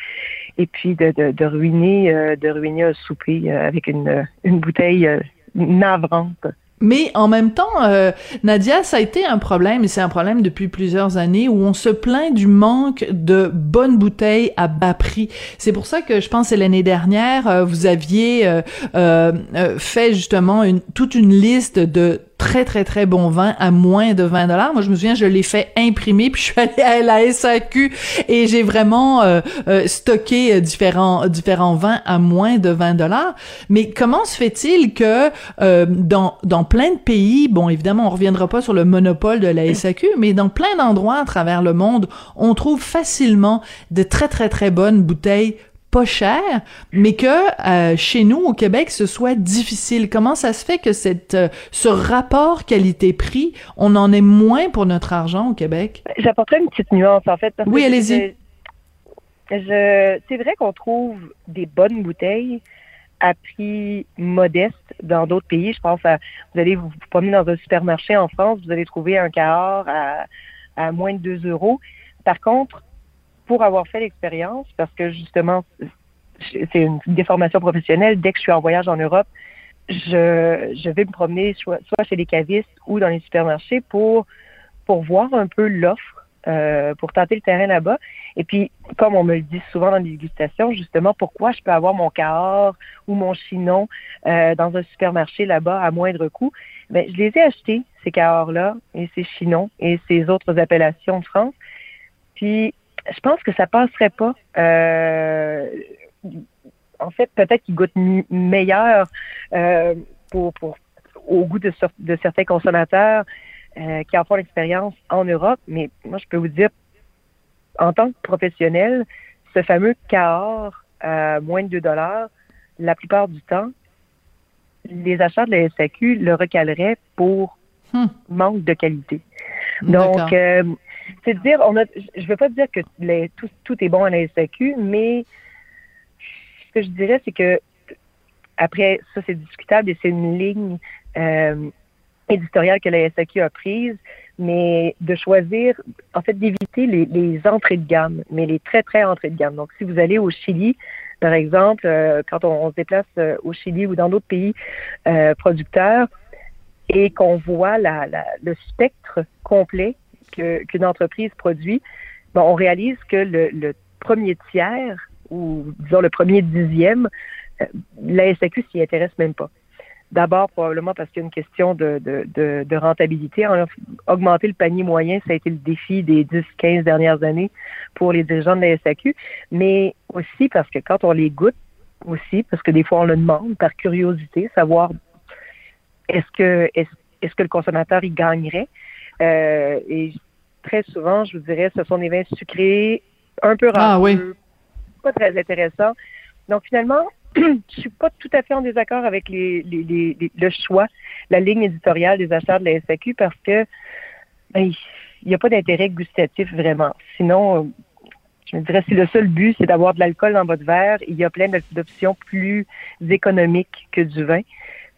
Speaker 3: et puis de, de, de ruiner de ruiner un souper avec une, une bouteille navrante.
Speaker 4: Mais en même temps, euh, Nadia, ça a été un problème, et c'est un problème depuis plusieurs années, où on se plaint du manque de bonnes bouteilles à bas prix. C'est pour ça que je pense que l'année dernière, euh, vous aviez euh, fait justement une, toute une liste de très très très bon vin à moins de 20 dollars. Moi je me souviens je l'ai fait imprimer puis je suis allée à la SAQ et j'ai vraiment euh, euh, stocké euh, différents différents vins à moins de 20 dollars. Mais comment se fait-il que dans dans plein de pays, bon évidemment on reviendra pas sur le monopole de la SAQ, mais dans plein d'endroits à travers le monde, on trouve facilement de très très très bonnes bouteilles pas cher, mais que euh, chez nous au Québec ce soit difficile. Comment ça se fait que cette euh, ce rapport qualité-prix, on en est moins pour notre argent au Québec?
Speaker 3: J'apporterai une petite nuance en fait.
Speaker 4: oui, allez-y.
Speaker 3: Je, c'est vrai qu'on trouve des bonnes bouteilles à prix modeste dans d'autres pays. Je pense à vous allez vous, promener dans un supermarché en France, vous allez trouver un Cahors à à moins de 2 euros. Par contre, pour avoir fait l'expérience, parce que justement, c'est une déformation professionnelle, dès que je suis en voyage en Europe, je, je vais me promener soit, soit chez les cavistes ou dans les supermarchés pour, pour voir un peu l'offre, euh, pour tenter le terrain là-bas. Et puis, comme on me le dit souvent dans les dégustations, justement, pourquoi je peux avoir mon cahors ou mon chinon euh, dans un supermarché là-bas à moindre coût? Ben, je les ai achetés, ces cahors-là, et ces chinons, et ces autres appellations de France. Puis, je pense que ça passerait pas. Euh, en fait, peut-être qu'ils goûtent meilleur euh, pour, pour, au goût de, de certains consommateurs euh, qui en font l'expérience en Europe. Mais moi, je peux vous dire, en tant que professionnel, ce fameux Cahors à moins de 2 dollars, la plupart du temps, les achats de la SAQ le recaleraient pour hmm. manque de qualité. Donc, c'est dire, on a, je veux pas dire que les, tout, est bon à la SAQ, mais ce que je dirais, c'est que après, ça c'est discutable et c'est une ligne euh, éditoriale que la SAQ a prise, mais de choisir, en fait, d'éviter les, les, entrées de gamme, mais les très, très entrées de gamme. Donc, si vous allez au Chili, par exemple, euh, quand on, se déplace euh, au Chili ou dans d'autres pays euh, producteurs, et qu'on voit la, la, le spectre complet qu'une entreprise produit, bon, on réalise que le, premier tiers ou disons le premier dixième, euh, la SAQ s'y intéresse même pas. D'abord, probablement parce qu'il y a une question de, rentabilité. Augmenter le panier moyen, ça a été le défi des 10-15 dernières années pour les dirigeants de la SAQ, mais aussi parce que quand on les goûte, aussi, parce que des fois on le demande par curiosité, savoir est-ce que est-ce, que le consommateur y gagnerait. Euh, et très souvent, je vous dirais, ce sont des vins sucrés, un peu rares,
Speaker 4: ah, oui
Speaker 3: pas très intéressant. Donc finalement, je suis pas tout à fait en désaccord avec les, les, le choix, la ligne éditoriale des achats de la SAQ parce que ben, il n'y a pas d'intérêt gustatif vraiment. Sinon, je me dirais si le seul but c'est d'avoir de l'alcool dans votre verre, il y a plein d'options plus économiques que du vin.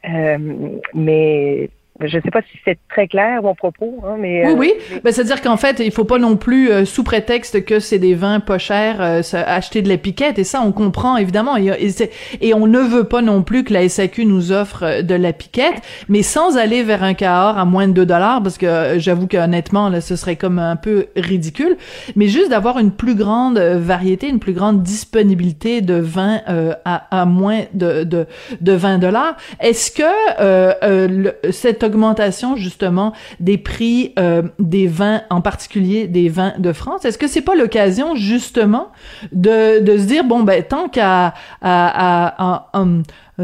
Speaker 3: Euh, mais je ne sais pas si c'est très clair mon propos, hein, mais
Speaker 4: oui, oui. Euh, ben, c'est-à-dire qu'en fait, il faut pas non plus euh, sous prétexte que c'est des vins pas chers euh, acheter de l'épiquette et ça on comprend évidemment et, et, on ne veut pas non plus que la SAQ nous offre de la piquette, mais sans aller vers un Cahors à moins de 2 dollars parce que j'avoue qu'honnêtement là ce serait comme un peu ridicule, mais juste d'avoir une plus grande variété, une plus grande disponibilité de vins à, à, moins de de, de 20 dollars. Est-ce que cette augmentation justement des prix euh, des vins, en particulier des vins de France. Est-ce que c'est pas l'occasion justement de, de se dire bon ben tant qu'à à,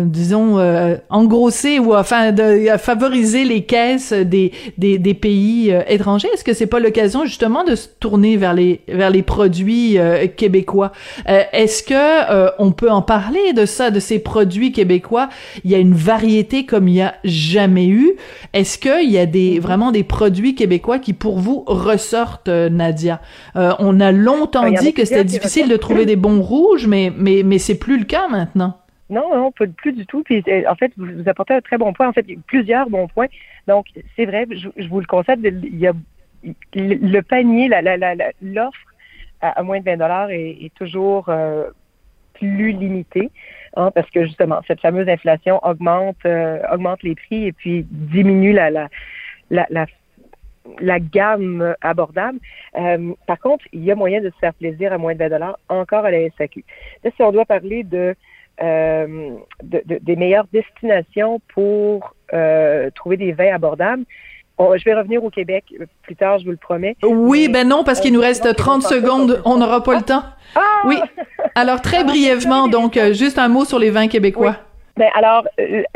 Speaker 4: disons, euh, engrosser ou enfin de, favoriser les caisses des, des, des pays euh, étrangers? Est-ce que c'est pas l'occasion justement de se tourner vers les vers les produits québécois? Est-ce que on peut en parler de ça, de ces produits québécois? Il y a une variété comme il y a jamais eu. Est-ce qu'il y a des vraiment des produits québécois qui pour vous ressortent, Nadia? on a longtemps dit que c'était difficile de trouver des bons rouges, mais mais mais c'est plus le cas maintenant.
Speaker 3: Non, non, plus du tout. Puis euh, en fait, vous, apportez un très bon point. En fait, plusieurs bons points. Donc, c'est vrai, je, vous le concède, il y a le panier, la, la, la, l'offre à, moins de 20 dollars est, toujours euh, plus limitée, hein, parce que justement, cette fameuse inflation augmente, euh, augmente les prix et puis diminue la, la, la, la gamme abordable. par contre, il y a moyen de se faire plaisir à moins de 20 dollars encore à la SAQ. Là, si on doit parler de euh, de, des meilleures destinations pour euh, trouver des vins abordables. je vais revenir au Québec plus tard, je vous le promets.
Speaker 4: Oui, ben non, parce qu'il nous reste 30 secondes, on n'aura pas le temps.
Speaker 3: Ah!
Speaker 4: Oui. Alors, très brièvement, donc, euh, juste un mot sur les vins québécois.
Speaker 3: Ben, alors,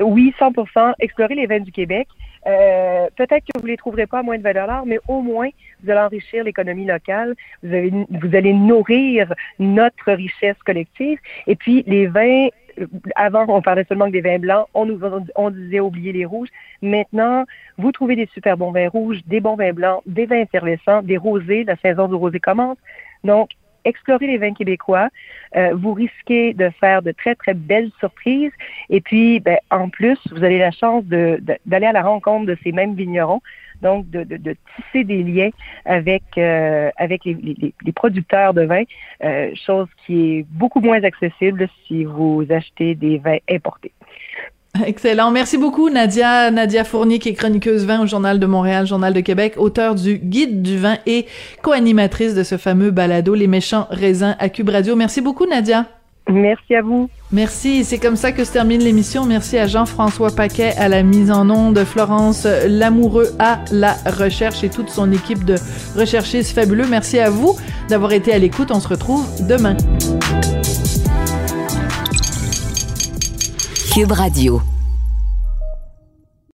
Speaker 3: oui, 100% explorer les vins du Québec. Euh, peut-être que vous les trouverez pas à moins de 20 dollars, mais au moins vous allez enrichir l'économie locale, vous, allez nourrir notre richesse collective. Et puis les vins, avant on parlait seulement des vins blancs, on nous on disait oublier les rouges. Maintenant, vous trouvez des super bons vins rouges, des bons vins blancs, des vins effervescents, des rosés. La saison du rosé commence. Donc explorez les vins québécois. Euh, vous risquez de faire de très, très belles surprises. Et puis, ben, en plus, vous avez la chance d'aller à la rencontre de ces mêmes vignerons donc de, tisser des liens avec euh, avec les, producteurs de vin, euh, chose qui est beaucoup moins accessible si vous achetez des vins importés.
Speaker 4: Excellent. Merci beaucoup, Nadia. Nadia Fournier, qui est chroniqueuse vin au Journal de Montréal, Journal de Québec, auteur du Guide du vin et co-animatrice de ce fameux balado Les méchants raisins à Cube Radio. Merci beaucoup, Nadia.
Speaker 3: Merci à vous.
Speaker 4: Merci. C'est comme ça que se termine l'émission. Merci à Jean-François Paquet à la mise en onde, Florence Lamoureux à la recherche et toute son équipe de recherchistes fabuleux. Merci à vous d'avoir été à l'écoute. On se retrouve demain.
Speaker 1: Cube Radio.